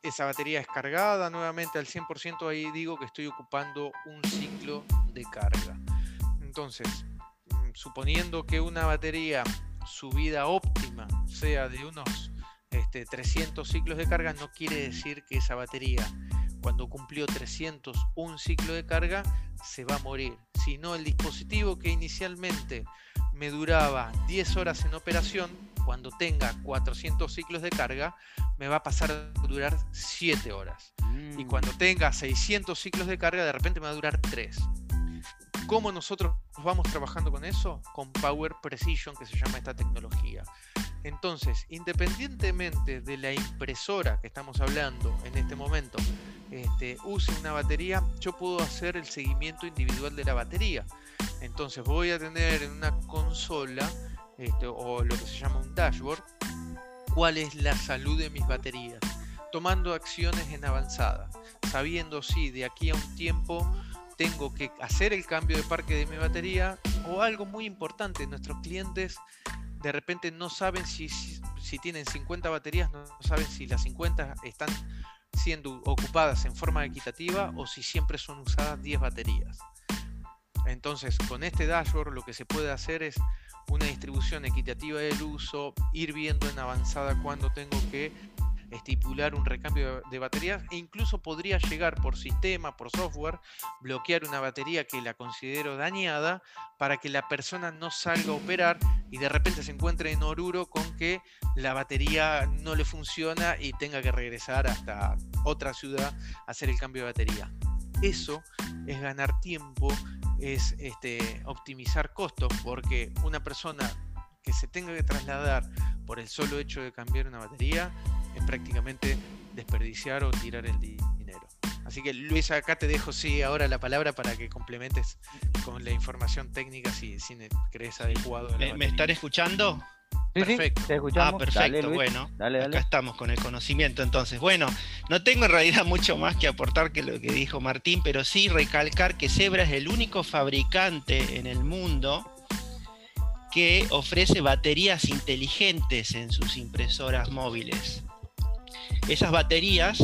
Speaker 2: esa batería es cargada nuevamente al 100%, ahí digo que estoy ocupando un ciclo de carga. Entonces, mm, suponiendo que una batería, su vida óptima sea de unos este, 300 ciclos de carga, no quiere decir que esa batería, cuando cumplió 301 ciclo de carga, se va a morir, sino el dispositivo que inicialmente me duraba 10 horas en operación, cuando tenga 400 ciclos de carga, me va a pasar a durar 7 horas. Y mm. cuando tenga 600 ciclos de carga, de repente me va a durar 3. ¿Cómo nosotros vamos trabajando con eso? Con Power Precision, que se llama esta tecnología. Entonces, independientemente de la impresora que estamos hablando en este momento, este, use una batería, yo puedo hacer el seguimiento individual de la batería. Entonces voy a tener en una consola este, o lo que se llama un dashboard cuál es la salud de mis baterías, tomando acciones en avanzada, sabiendo si de aquí a un tiempo tengo que hacer el cambio de parque de mi batería o algo muy importante, nuestros clientes de repente no saben si, si, tienen 50 baterías, no saben si las 50 están siendo ocupadas en forma equitativa o si siempre son usadas 10 baterías. Entonces, con este dashboard lo que se puede hacer es una distribución equitativa del uso, ir viendo en avanzada cuándo tengo que estipular un recambio de baterías e incluso podría llegar por sistema, por software, bloquear una batería que la considero dañada para que la persona no salga a operar y de repente se encuentre en Oruro con que la batería no le funciona y tenga que regresar hasta otra ciudad a hacer el cambio de batería. Eso es ganar tiempo, es este, optimizar costos, porque una persona que se tenga que trasladar por el solo hecho de cambiar una batería es prácticamente desperdiciar o tirar el dinero. Así que Luis, acá te dejo sí ahora la palabra para que complementes con la información técnica si, si crees adecuado.
Speaker 3: ¿Me, están escuchando?
Speaker 1: perfecto. te escuchamos.
Speaker 3: Ah, perfecto, bueno. Acá estamos con el conocimiento entonces. Bueno, no tengo en realidad mucho más que aportar que lo que dijo Martín, pero sí recalcar que Zebra es el único fabricante en el mundo que ofrece baterías inteligentes en sus impresoras móviles. Esas baterías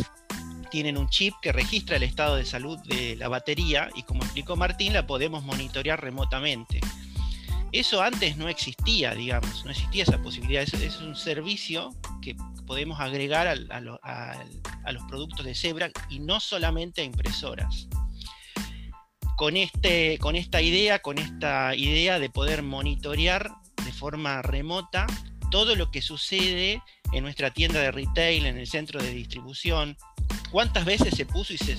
Speaker 3: tienen un chip que registra el estado de salud de la batería y como explicó Martín, la podemos monitorear remotamente. Eso antes no existía, digamos, no existía esa posibilidad. Es, un servicio que podemos agregar a, los productos de Zebra y no solamente a impresoras. Con, este, con esta idea, con esta idea de poder monitorear de forma remota todo lo que sucede en nuestra tienda de retail, en el centro de distribución, cuántas veces se puso y se,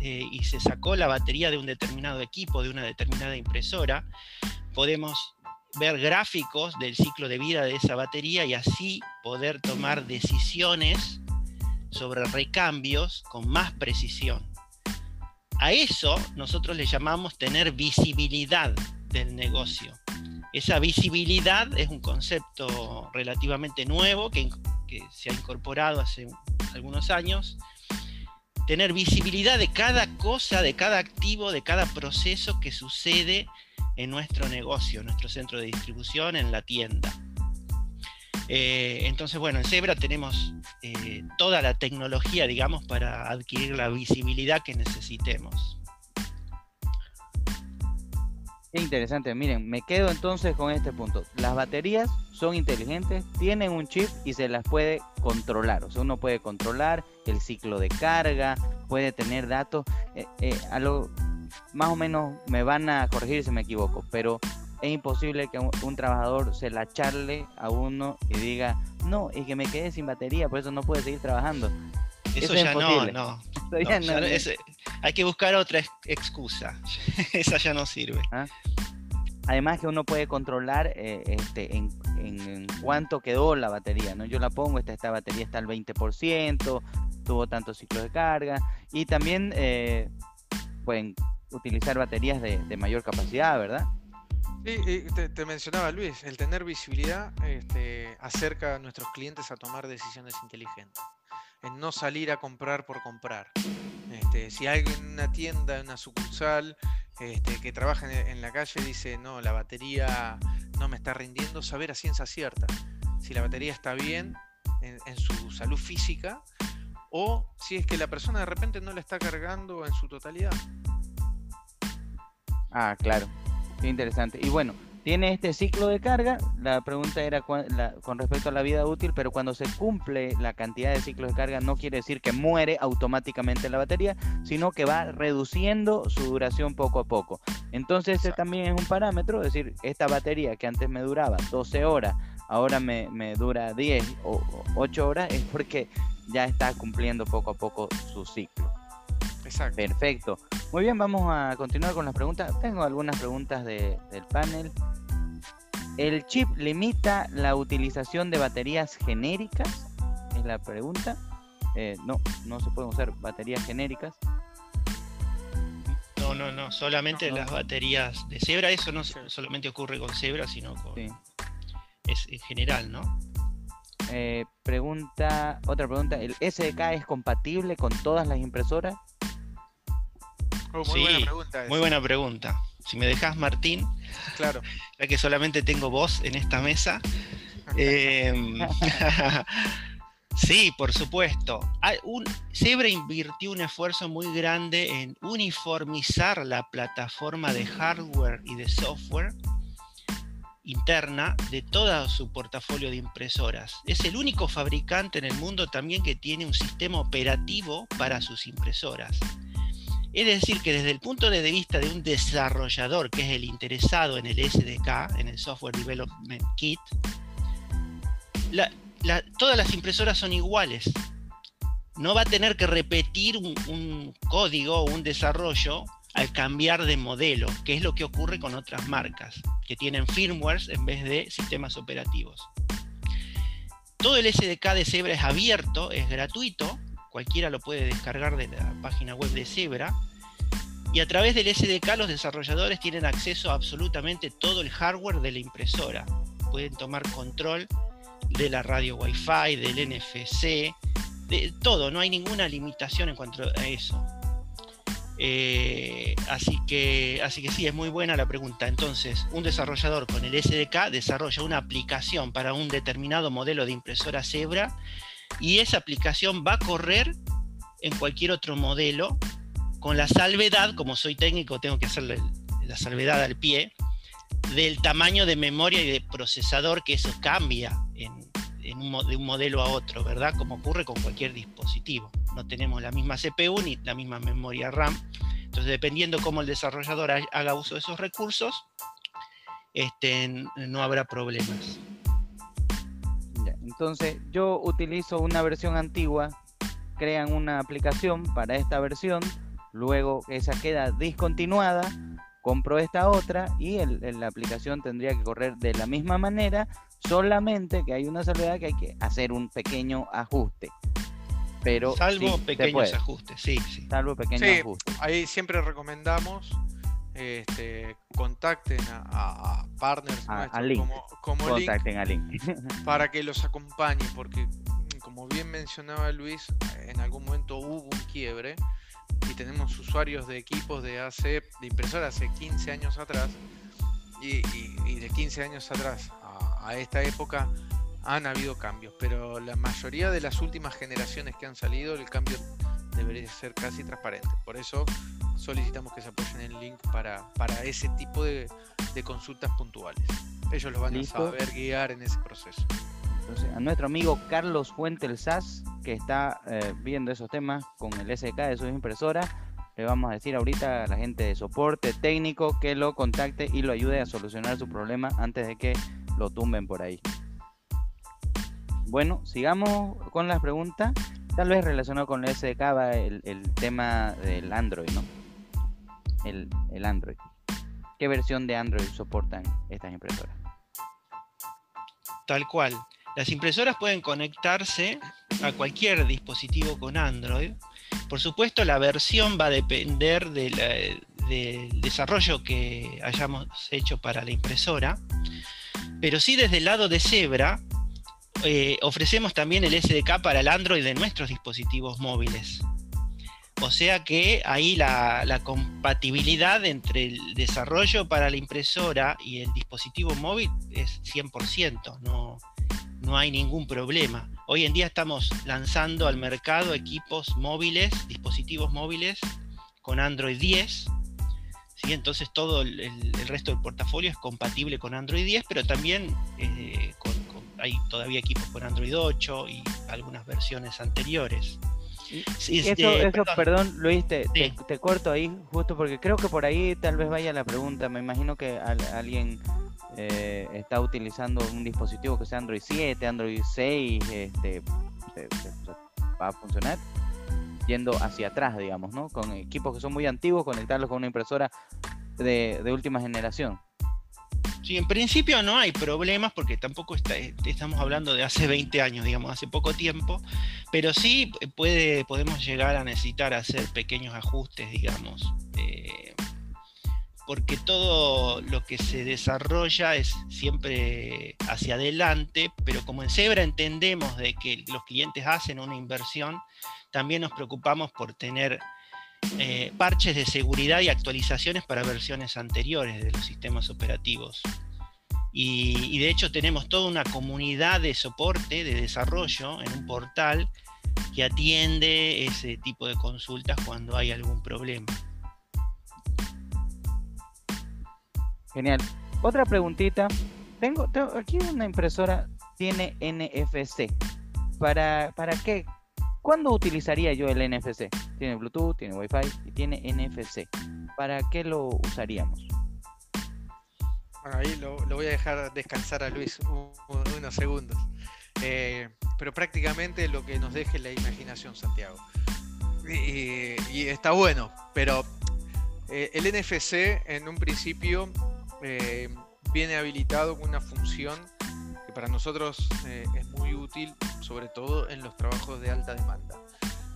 Speaker 3: eh, y se sacó la batería de un determinado equipo, de una determinada impresora, podemos ver gráficos del ciclo de vida de esa batería y así poder tomar decisiones sobre recambios con más precisión. A eso nosotros le llamamos tener visibilidad del negocio. Esa visibilidad es un concepto relativamente nuevo que, se ha incorporado hace algunos años. Tener visibilidad de cada cosa, de cada activo, de cada proceso que sucede en nuestro negocio, en nuestro centro de distribución, en la tienda. Eh, entonces, bueno, en Zebra tenemos eh, toda la tecnología, digamos, para adquirir la visibilidad que necesitemos
Speaker 1: interesante. Miren, me quedo entonces con este punto. Las baterías son inteligentes, tienen un chip y se las puede controlar. O sea, uno puede controlar el ciclo de carga, puede tener datos. Eh, eh, a lo, más o menos me van a corregir si me equivoco, pero es imposible que un, trabajador se la charle a uno y diga, no, es que me quedé sin batería, por eso no puedo seguir trabajando.
Speaker 3: Eso, ya no, no. hay que buscar otra excusa. Esa ya no sirve. Ah.
Speaker 1: Además que uno puede controlar eh, este, en, en, cuánto quedó la batería, ¿no? Yo la pongo, esta, esta batería está al 20%, tuvo tantos ciclos de carga y también eh, pueden utilizar baterías de, mayor capacidad, ¿verdad?
Speaker 2: Sí, te, mencionaba Luis, el tener visibilidad este, acerca a nuestros clientes a tomar decisiones inteligentes en no salir a comprar por comprar. Este, si alguien en una tienda, en una sucursal, este, que trabaja en, la calle dice, no, la batería no me está rindiendo, saber a ciencia cierta si la batería está bien en, en su salud física o si es que la persona de repente no la está cargando en su totalidad.
Speaker 1: Ah, claro, qué interesante. Y bueno, tiene este ciclo de carga. La pregunta era con respecto a la vida útil, pero cuando se cumple la cantidad de ciclos de carga no quiere decir que muere automáticamente la batería, sino que va reduciendo su duración poco a poco. Entonces ese también es un parámetro, es decir, esta batería que antes me duraba 12 horas ahora me, dura 10 o 8 horas, es porque ya está cumpliendo poco a poco su ciclo.
Speaker 2: Exacto.
Speaker 1: Perfecto. Muy bien, vamos a continuar con las preguntas. Tengo algunas preguntas del panel. ¿El chip limita la utilización de baterías genéricas? Es la pregunta. Eh, no, no se pueden usar baterías genéricas.
Speaker 3: No, no, no, solamente las baterías de Zebra, eso no solamente ocurre con Zebra, sino con... Es en general, ¿no?
Speaker 1: Eh, pregunta, otra pregunta, ¿el SDK es compatible con todas las impresoras?
Speaker 3: Oh, muy buena pregunta. Muy buena pregunta. Si me dejas, Martín,
Speaker 2: claro.
Speaker 3: ya que solamente tengo voz en esta mesa. eh, Sí, por supuesto. Un, Zebra invirtió un esfuerzo muy grande en uniformizar la plataforma de hardware y de software interna de todo su portafolio de impresoras. Es el único fabricante en el mundo también que tiene un sistema operativo para sus impresoras. Es decir, que desde el punto de vista de un desarrollador que es el interesado en el SDK, en el Software Development Kit, todas las impresoras son iguales. No va a tener que repetir un, código o un desarrollo al cambiar de modelo, que es lo que ocurre con otras marcas, que tienen firmwares en vez de sistemas operativos. Todo el SDK de Zebra es abierto, es gratuito, cualquiera lo puede descargar de la página web de Zebra. Y a través del SDK los desarrolladores tienen acceso a absolutamente todo el hardware de la impresora. Pueden tomar control de la radio Wi-Fi, del NFC, de todo, no hay ninguna limitación en cuanto a eso. Eh, así, que, así que sí, es muy buena la pregunta. Entonces, un desarrollador con el SDK desarrolla una aplicación para un determinado modelo de impresora Zebra y esa aplicación va a correr en cualquier otro modelo con la salvedad, como soy técnico tengo que hacerle la salvedad al pie, del tamaño de memoria y de procesador, que eso cambia de un modelo a otro, ¿verdad? Como ocurre con cualquier dispositivo. No tenemos la misma CPU ni la misma memoria RAM. Entonces, dependiendo cómo el desarrollador haga uso de esos recursos, este, no habrá problemas.
Speaker 1: Entonces, yo utilizo una versión antigua, crean una aplicación para esta versión, luego esa queda discontinuada, compro esta otra y la aplicación tendría que correr de la misma manera, solamente que hay una salvedad que hay que hacer un pequeño ajuste. Pero
Speaker 3: salvo pequeños ajustes, sí,
Speaker 1: sí. Salvo pequeños sí, ajustes.
Speaker 2: Ahí siempre recomendamos este, contacten a, partners como,
Speaker 1: contacten a Link.
Speaker 2: para que los acompañe, porque como bien mencionaba Luis, en algún momento hubo un quiebre y tenemos usuarios de equipos de hace, de impresoras hace 15 años atrás y, de 15 años atrás a, esta época han habido cambios, pero la mayoría de las últimas generaciones que han salido el cambio debería ser casi transparente. Por eso solicitamos que se apoyen el link para, para ese tipo de, de consultas puntuales. Ellos los van a saber guiar en ese proceso
Speaker 1: a nuestro amigo Carlos Fuente SAS, que está eh, viendo esos temas con el SK de sus impresoras, le vamos a decir ahorita a la gente de soporte técnico que lo contacte y lo ayude a solucionar su problema antes de que lo tumben por ahí. Bueno, sigamos con las preguntas. Tal vez relacionado con el SDK va el, tema del Android, ¿no? El, el Android. ¿Qué versión de Android soportan estas impresoras?
Speaker 3: Tal cual. Las impresoras pueden conectarse a cualquier dispositivo con Android. Por supuesto, la versión va a depender del desarrollo que hayamos hecho para la impresora. Pero sí desde el lado de Zebra eh, ofrecemos también el SDK para el Android de nuestros dispositivos móviles. O sea que ahí la, compatibilidad entre el desarrollo para la impresora y el dispositivo móvil es 100%. No, no hay ningún problema. Hoy en día estamos lanzando al mercado equipos móviles, dispositivos móviles con Android 10. ¿sí? Entonces todo el, resto del portafolio es compatible con Android 10, pero también eh, hay todavía equipos con Android 8 y algunas versiones anteriores.
Speaker 1: eso, perdón. Luis, te, te, corto ahí justo porque creo que por ahí tal vez vaya la pregunta. Me imagino que alguien eh, está utilizando un dispositivo que sea Android 7, Android 6, este, va a funcionar yendo hacia atrás, digamos, ¿no? Con equipos que son muy antiguos, conectarlos con una impresora de, de última generación.
Speaker 3: Sí, en principio no hay problemas porque tampoco está, estamos hablando de hace 20 años, digamos, hace poco tiempo, pero sí puede, podemos llegar a necesitar hacer pequeños ajustes, digamos, eh, porque todo lo que se desarrolla es siempre hacia adelante, pero como en Zebra entendemos de que los clientes hacen una inversión, también nos preocupamos por tener eh, parches de seguridad y actualizaciones para versiones anteriores de los sistemas operativos. Y, de hecho tenemos toda una comunidad de soporte, de desarrollo en un portal que atiende ese tipo de consultas cuando hay algún problema.
Speaker 1: Genial. Otra preguntita. Tengo, aquí una impresora tiene NFC. ¿Para, ¿Para qué ¿Cuándo utilizaría yo el NFC? Tiene Bluetooth, tiene Wi-Fi y tiene NFC. ¿Para qué lo usaríamos?
Speaker 2: Ahí lo, voy a dejar descansar a Luis unos segundos. Eh, pero prácticamente lo que nos deje la imaginación, Santiago. Y, está bueno, pero eh, el NFC en un principio eh, viene habilitado con una función para nosotros es muy útil sobre todo en los trabajos de alta demanda.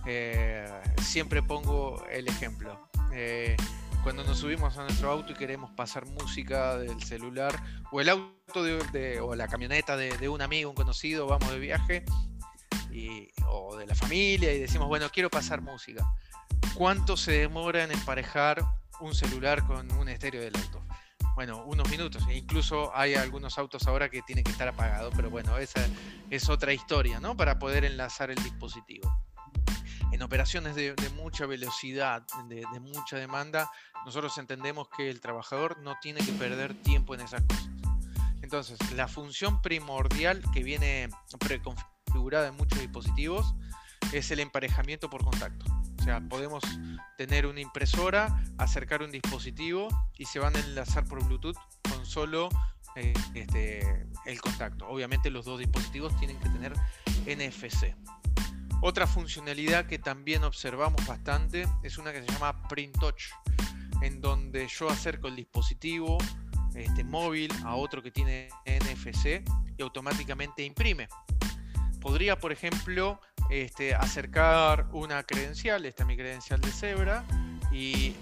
Speaker 2: Eh, siempre pongo el ejemplo. Eh, cuando nos subimos a nuestro auto y queremos pasar música del celular o el auto de, o la camioneta de, un amigo, un conocido, vamos de viaje o de la familia y decimos, bueno, quiero pasar música. ¿Cuánto se demora en emparejar un celular con un estéreo del auto? Bueno, unos minutos. E incluso hay algunos autos ahora que tienen que estar apagados, pero bueno, esa es otra historia, ¿no? Para poder enlazar el dispositivo. En operaciones de, mucha velocidad, de, mucha demanda, nosotros entendemos que el trabajador no tiene que perder tiempo en esas cosas. Entonces, la función primordial que viene preconfigurada en muchos dispositivos es el emparejamiento por contacto. O sea, podemos tener una impresora, acercar un dispositivo y se van a enlazar por Bluetooth con solo eh, este, el contacto. Obviamente los dos dispositivos tienen que tener NFC. Otra funcionalidad que también observamos bastante es una que se llama Print Touch, en donde yo acerco el dispositivo este, móvil a otro que tiene NFC y automáticamente imprime. Podría, por ejemplo, este, acercar una credencial, esta es mi credencial de Zebra, y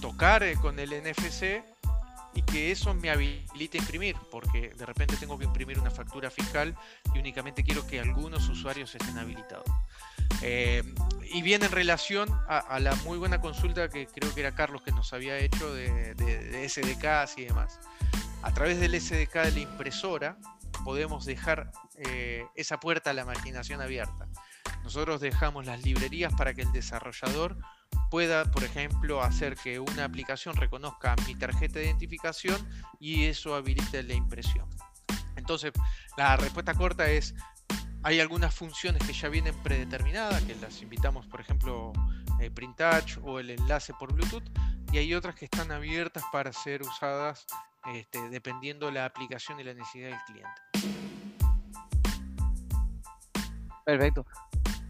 Speaker 2: tocar eh, con el NFC y que eso me habilite a imprimir, porque de repente tengo que imprimir una factura fiscal y únicamente quiero que algunos usuarios estén habilitados. Eh, y viene en relación a, la muy buena consulta que creo que era Carlos que nos había hecho de SDKs y demás. A través del SDK de la impresora, podemos dejar eh, esa puerta a la imaginación abierta. Nosotros dejamos las librerías para que el desarrollador pueda, por ejemplo, hacer que una aplicación reconozca mi tarjeta de identificación y eso habilite la impresión. Entonces, la respuesta corta es, hay algunas funciones que ya vienen predeterminadas, que las invitamos, por ejemplo, eh, Print Touch o el enlace por Bluetooth, y hay otras que están abiertas para ser usadas este, dependiendo la aplicación y la necesidad del cliente.
Speaker 1: Perfecto.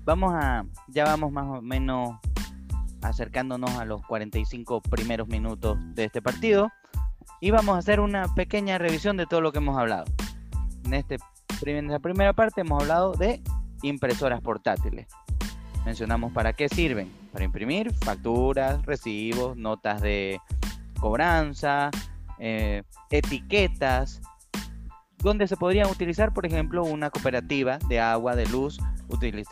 Speaker 1: Vamos a, ya vamos más o menos acercándonos a los 45 primeros minutos de este partido y vamos a hacer una pequeña revisión de todo lo que hemos hablado. En, este, primera parte hemos hablado de impresoras portátiles. Mencionamos para qué sirven. Para imprimir facturas, recibos, notas de cobranza, eh, etiquetas, donde se podrían utilizar, por ejemplo, una cooperativa de agua, de luz,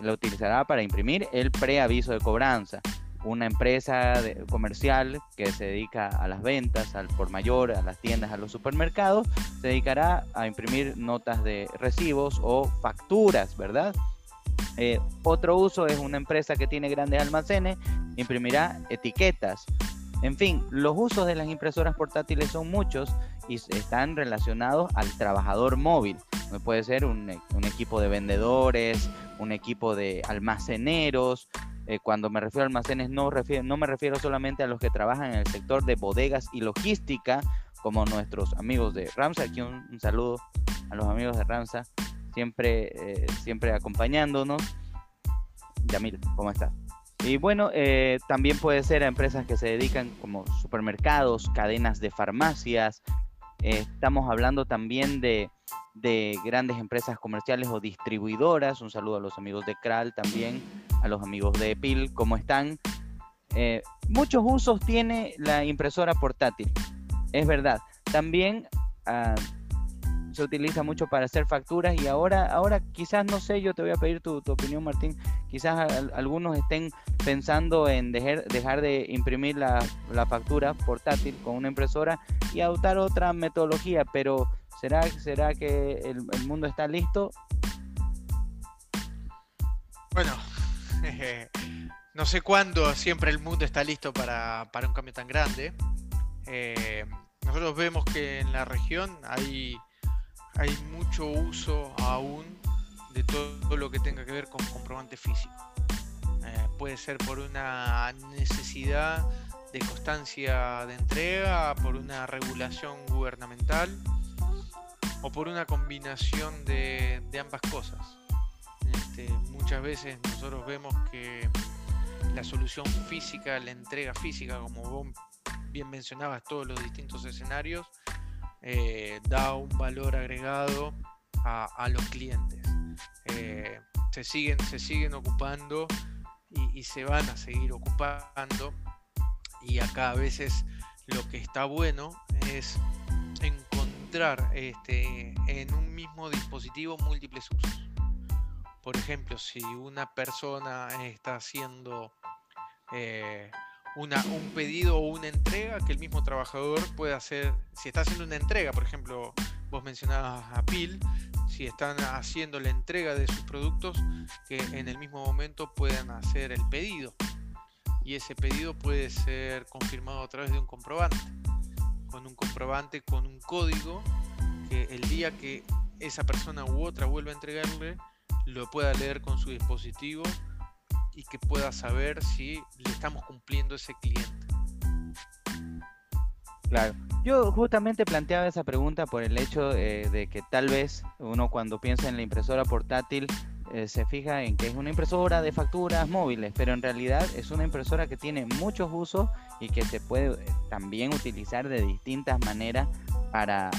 Speaker 1: la utilizará para imprimir el preaviso de cobranza. Una empresa comercial que se dedica a las ventas, al por mayor, a las tiendas, a los supermercados, se dedicará a imprimir notas de recibos o facturas, ¿verdad? Eh, otro uso es una empresa que tiene grandes almacenes, imprimirá etiquetas, en fin, los usos de las impresoras portátiles son muchos y están relacionados al trabajador móvil. puede ser un, equipo de vendedores, un equipo de almaceneros. Eh, cuando me refiero a almacenes no, refiero, no me refiero solamente a los que trabajan en el sector de bodegas y logística, como nuestros amigos de Ramsa. Aquí un, saludo a los amigos de Ramsa, siempre, eh, siempre acompañándonos. Yamil, ¿cómo estás? Y bueno, eh, también puede ser a empresas que se dedican como supermercados, cadenas de farmacias. estamos hablando también de, grandes empresas comerciales o distribuidoras. Un saludo a los amigos de Kral también, a los amigos de PIL, ¿cómo están? Eh, muchos usos tiene la impresora portátil, es verdad. También ah, se utiliza mucho para hacer facturas y ahora, ahora quizás, no sé, yo te voy a pedir tu, opinión, Martín, quizás algunos estén pensando en dejar, dejar de imprimir la, factura portátil con una impresora y adoptar otra metodología, pero ¿será, será que el, mundo está listo?
Speaker 2: Bueno, no sé cuándo siempre el mundo está listo para, un cambio tan grande. Eh, nosotros vemos que en la región hay hay mucho uso aún de todo lo que tenga que ver con comprobante físico. Eh, puede ser por una necesidad de constancia de entrega, por una regulación gubernamental o por una combinación de, ambas cosas. Este, muchas veces nosotros vemos que la solución física, la entrega física, como vos bien mencionabas, todos los distintos escenarios, eh, da un valor agregado a, los clientes. Eh, se, siguen, se siguen ocupando y, se van a seguir ocupando. Y acá a veces lo que está bueno es encontrar este, en un mismo dispositivo múltiples usos. Por ejemplo, si una persona está haciendo eh, un pedido o una entrega que el mismo trabajador puede hacer. Si está haciendo una entrega, por ejemplo, vos mencionabas a PIL, si están haciendo la entrega de sus productos, que en el mismo momento puedan hacer el pedido. Y ese pedido puede ser confirmado a través de un comprobante. Con un comprobante, con un código, que el día que esa persona u otra vuelva a entregarle, lo pueda leer con su dispositivo y que pueda saber si le estamos cumpliendo ese cliente.
Speaker 1: Claro, yo justamente planteaba esa pregunta por el hecho eh, de que tal vez uno cuando piensa en la impresora portátil eh, se fija en que es una impresora de facturas móviles, pero en realidad es una impresora que tiene muchos usos y que se puede eh, también utilizar de distintas maneras para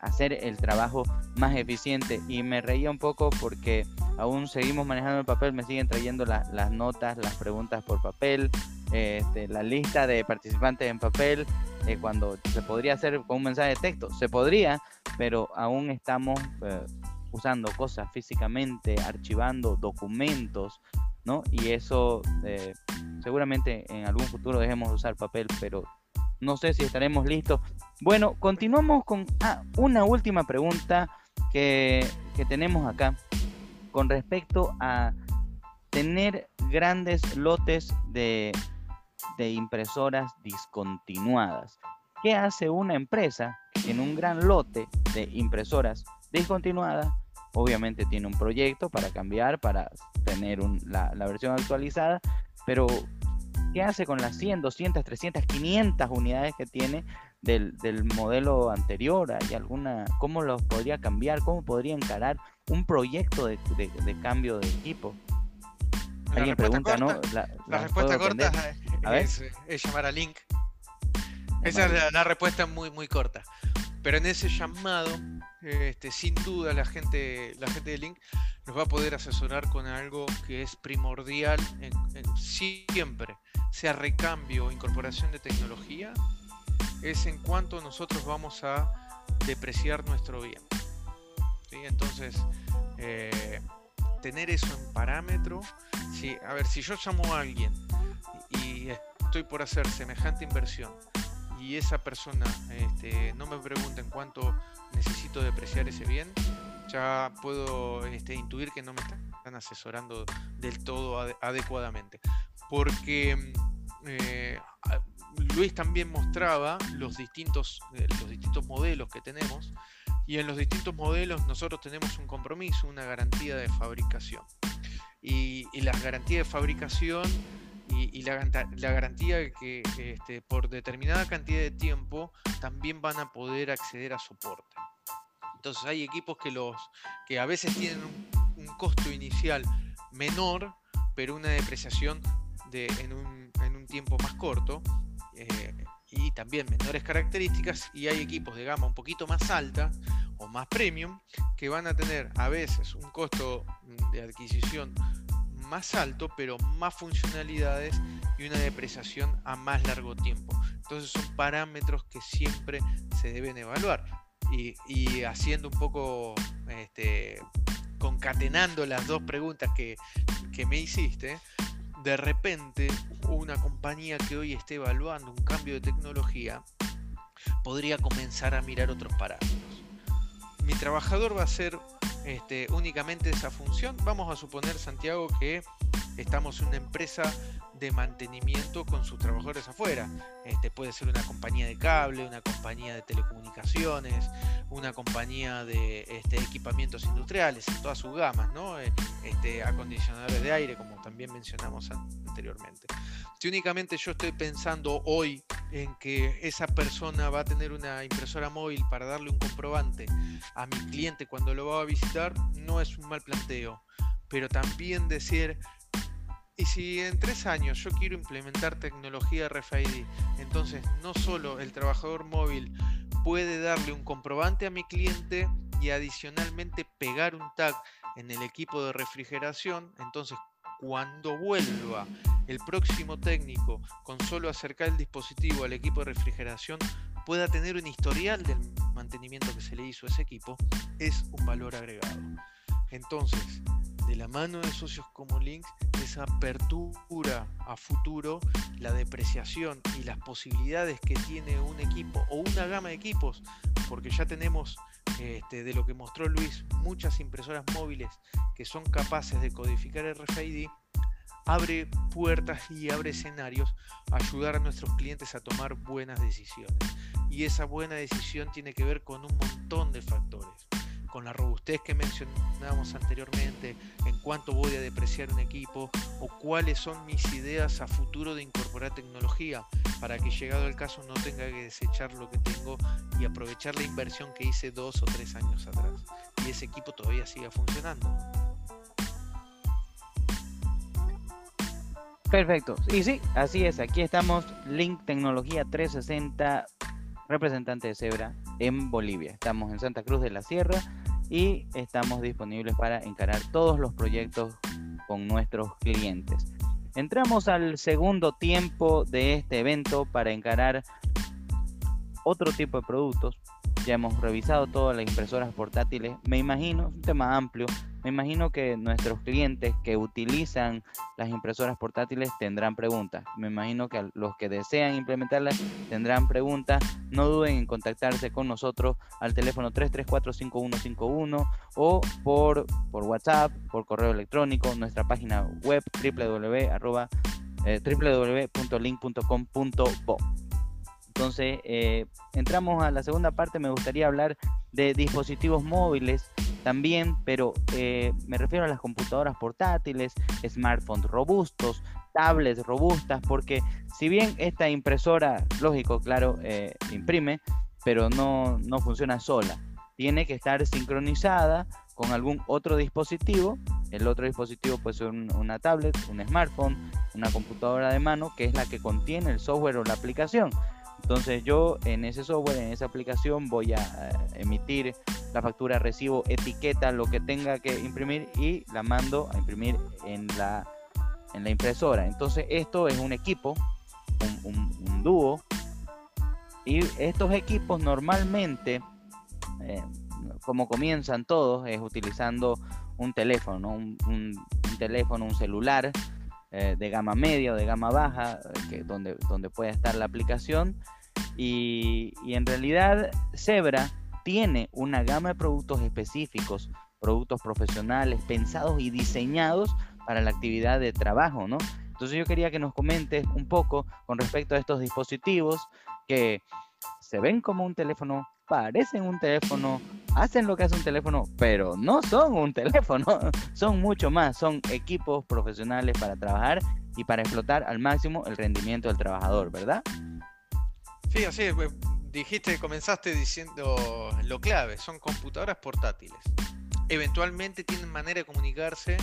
Speaker 1: hacer el trabajo más eficiente. Y me reía un poco porque aún seguimos manejando el papel, me siguen trayendo las notas, las preguntas por papel, este, la lista de participantes en papel, eh, cuando se podría hacer con un mensaje de texto, se podría, pero aún estamos eh, usando cosas físicamente, archivando documentos, ¿no? Y eso eh, seguramente en algún futuro dejemos de usar papel, pero no sé si estaremos listos. Bueno, continuamos con ah, una última pregunta que, que tenemos acá con respecto a tener grandes lotes de, impresoras discontinuadas. ¿Qué hace una empresa que tiene un gran lote de impresoras discontinuadas? Obviamente tiene un proyecto para cambiar, para tener la, la, versión actualizada, pero ¿qué hace con las 100, 200, 300, 500 unidades que tiene del, del modelo anterior? ¿Hay alguna, ¿Cómo los podría cambiar? ¿Cómo podría encarar un proyecto de, cambio de equipo?
Speaker 2: Alguien pregunta, ¿no? La, respuesta corta es, llamar a Link. Esa es la, respuesta muy, muy corta. Pero en ese llamado, este, sin duda la gente, la gente de Link nos va a poder asesorar con algo que es primordial siempre, sea recambio o incorporación de tecnología, es en cuanto nosotros vamos a depreciar nuestro bien. Entonces, eh, tener eso en parámetro, si, a ver, si yo llamo a alguien y, estoy por hacer semejante inversión y esa persona este, no me pregunta en cuánto necesito depreciar ese bien, ya puedo este, intuir que no me asesorando del todo adecuadamente. Porque eh, Luis también mostraba los distintos, eh, los distintos modelos que tenemos Y en los distintos modelos nosotros tenemos un compromiso, una garantía de fabricación. Y, la garantía de fabricación y, la, garantía de que este, por determinada cantidad de tiempo también van a poder acceder a soporte. Entonces hay equipos que, los, que a veces tienen un, costo inicial menor, pero una depreciación de, en, un, en, un, tiempo más corto. Eh, y también menores características y hay equipos de gama un poquito más alta o más premium que van a tener a veces un costo de adquisición más alto pero más funcionalidades y una depreciación a más largo tiempo. Entonces son parámetros que siempre se deben evaluar y, haciendo un poco, este, concatenando las dos preguntas que, me hiciste, de repente una compañía que hoy esté evaluando un cambio de tecnología podría comenzar a mirar otros parámetros. Mi trabajador va a ser este, únicamente esa función. Vamos a suponer, Santiago, que estamos en una empresa de mantenimiento con sus trabajadores afuera. Este, puede ser una compañía de cable, una compañía de telecomunicaciones, una compañía de este, equipamientos industriales, en todas sus gamas, ¿no? Eh, este, acondicionadores de aire, como también mencionamos anteriormente. Si únicamente yo estoy pensando hoy en que esa persona va a tener una impresora móvil para darle un comprobante a mi cliente cuando lo va a visitar, no es un mal planteo. Pero también decir, y si en tres años yo quiero implementar tecnología RFID, entonces no solo el trabajador móvil puede darle un comprobante a mi cliente y adicionalmente pegar un tag en el equipo de refrigeración, entonces cuando vuelva el próximo técnico con solo acercar el dispositivo al equipo de refrigeración pueda tener un historial del mantenimiento que se le hizo a ese equipo, es un valor agregado. Entonces, de la mano de socios como Links, esa apertura a futuro, la depreciación y las posibilidades que tiene un equipo o una gama de equipos, porque ya tenemos este, de lo que mostró Luis, muchas impresoras móviles que son capaces de codificar RFID, abre puertas y abre escenarios ayudar a nuestros clientes a tomar buenas decisiones. Y esa buena decisión tiene que ver con un montón de factores con la robustez que mencionábamos anteriormente, en cuánto voy a depreciar un equipo o cuáles son mis ideas a futuro de incorporar tecnología para que llegado el caso no tenga que desechar lo que tengo y aprovechar la inversión que hice dos o tres años atrás y ese equipo todavía siga funcionando.
Speaker 1: Perfecto. Y sí, así es. Aquí estamos, Link Tecnología 360, representante de Zebra en Bolivia. Estamos en Santa Cruz de la Sierra y estamos disponibles para encarar todos los proyectos con nuestros clientes. Entramos al segundo tiempo de este evento para encarar otro tipo de productos. Ya hemos revisado todas las impresoras portátiles. Me imagino, es un tema amplio, me imagino que nuestros clientes que utilizan las impresoras portátiles tendrán preguntas. Me imagino que los que desean implementarlas tendrán preguntas. No duden en contactarse con nosotros al teléfono 334-5151 o por, por WhatsApp, por correo electrónico, nuestra página web www.link.com.bo. Entonces, eh, entramos a la segunda parte. Me gustaría hablar de dispositivos móviles también, pero eh, me refiero a las computadoras portátiles, smartphones robustos, tablets robustas, porque si bien esta impresora, lógico, claro, eh, imprime, pero no, no funciona sola. Tiene que estar sincronizada con algún otro dispositivo. El otro dispositivo puede ser una tablet, un smartphone, una computadora de mano, que es la que contiene el software o la aplicación. Entonces yo en ese software, en esa aplicación voy a eh, emitir la factura, recibo, etiqueta, lo que tenga que imprimir y la mando a imprimir en la, en la impresora. Entonces esto es un equipo, un, dúo. Y estos equipos normalmente, eh, como comienzan todos, es utilizando un teléfono, un, teléfono, un celular eh, de gama media o de gama baja, que, donde, donde puede estar la aplicación. Y, y en realidad Zebra tiene una gama de productos específicos, productos profesionales, pensados y diseñados para la actividad de trabajo, ¿no? Entonces yo quería que nos comentes un poco con respecto a estos dispositivos que se ven como un teléfono, parecen un teléfono, hacen lo que hace un teléfono, pero no son un teléfono, son mucho más, son equipos profesionales para trabajar y para explotar al máximo el rendimiento del trabajador, ¿verdad?
Speaker 2: Sí, así es. Dijiste, comenzaste diciendo lo clave, son computadoras portátiles. Eventualmente tienen manera de comunicarse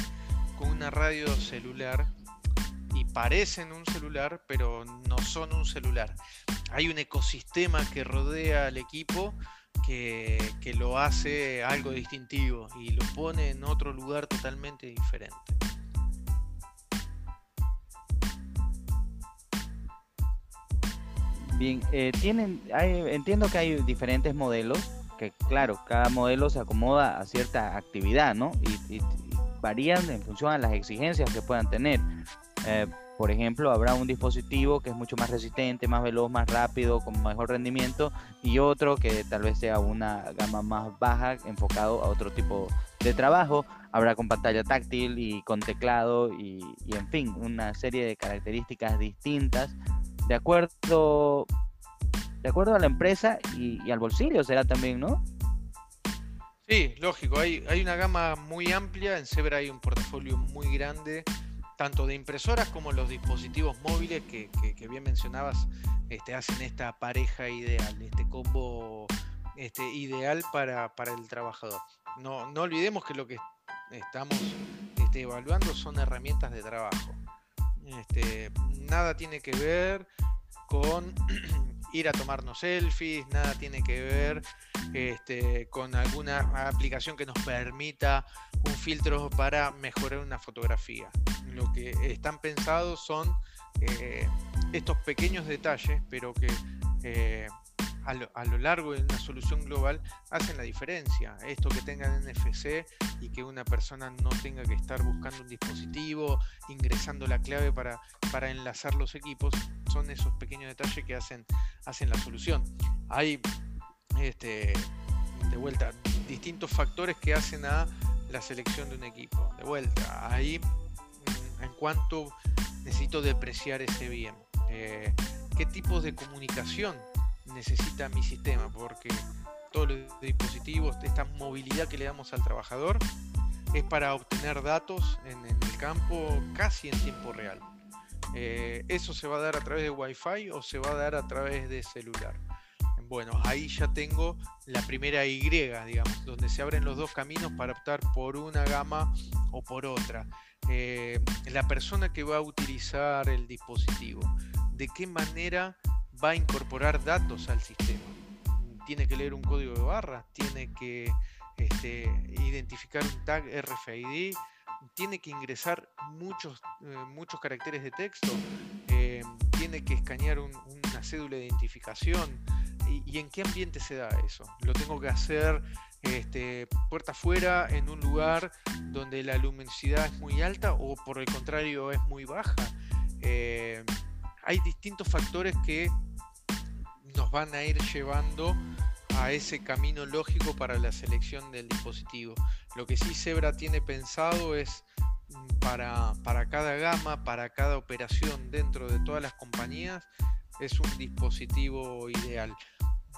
Speaker 2: con una radio celular parecen un celular, pero no son un celular. Hay un ecosistema que rodea al equipo que, que, lo hace algo distintivo y lo pone en otro lugar totalmente diferente.
Speaker 1: Bien, eh, tienen, entiendo que hay diferentes modelos, que claro, cada modelo se acomoda a cierta actividad, ¿no? Y, varían en función a las exigencias que puedan tener. Eh, por ejemplo, habrá un dispositivo que es mucho más resistente, más veloz, más rápido, con mejor rendimiento, y otro que tal vez sea una gama más baja, enfocado a otro tipo de trabajo. Habrá con pantalla táctil y con teclado y, en fin, una serie de características distintas de acuerdo, de acuerdo a la empresa y, al bolsillo será también, ¿no?
Speaker 2: Sí, lógico. Hay, hay una gama muy amplia. En Zebra hay un portafolio muy grande tanto de impresoras como los dispositivos móviles que, bien mencionabas, este, hacen esta pareja ideal, este combo este, ideal para, el trabajador. No, no, olvidemos que lo que estamos este, evaluando son herramientas de trabajo. Este, nada tiene que ver con ir a tomarnos selfies, nada tiene que ver este, con alguna aplicación que nos permita un filtro para mejorar una fotografía. Lo que están pensados son eh, estos pequeños detalles, pero que eh, a, lo, largo de una solución global hacen la diferencia. Esto que tengan NFC y que una persona no tenga que estar buscando un dispositivo, ingresando la clave para, para enlazar los equipos, son esos pequeños detalles que hacen, hacen la solución. Hay este, de vuelta distintos factores que hacen a la selección de un equipo. De vuelta, ahí mm, en cuanto necesito depreciar ese bien. Eh, ¿Qué tipos de comunicación necesita mi sistema? Porque todos los dispositivos, esta movilidad que le damos al trabajador, es para obtener datos en, el campo casi en tiempo real. Eh, ¿Eso se va a dar a través de Wi-Fi o se va a dar a través de celular? Bueno, ahí ya tengo la primera Y, digamos, donde se abren los dos caminos para optar por una gama o por otra. Eh, la persona que va a utilizar el dispositivo, de qué manera va a incorporar datos al sistema. Tiene que leer un código de barra, tiene que este, identificar un tag RFID, tiene que ingresar muchos, eh, muchos caracteres de texto, eh, tiene que escanear una cédula de identificación, ¿Y, en qué ambiente se da eso? ¿Lo tengo que hacer este, puerta afuera en un lugar donde la luminosidad es muy alta o por el contrario es muy baja? Eh, hay distintos factores que nos van a ir llevando a ese camino lógico para la selección del dispositivo. Lo que sí Zebra tiene pensado es mm, para, para cada gama, para cada operación dentro de todas las compañías, es un dispositivo ideal.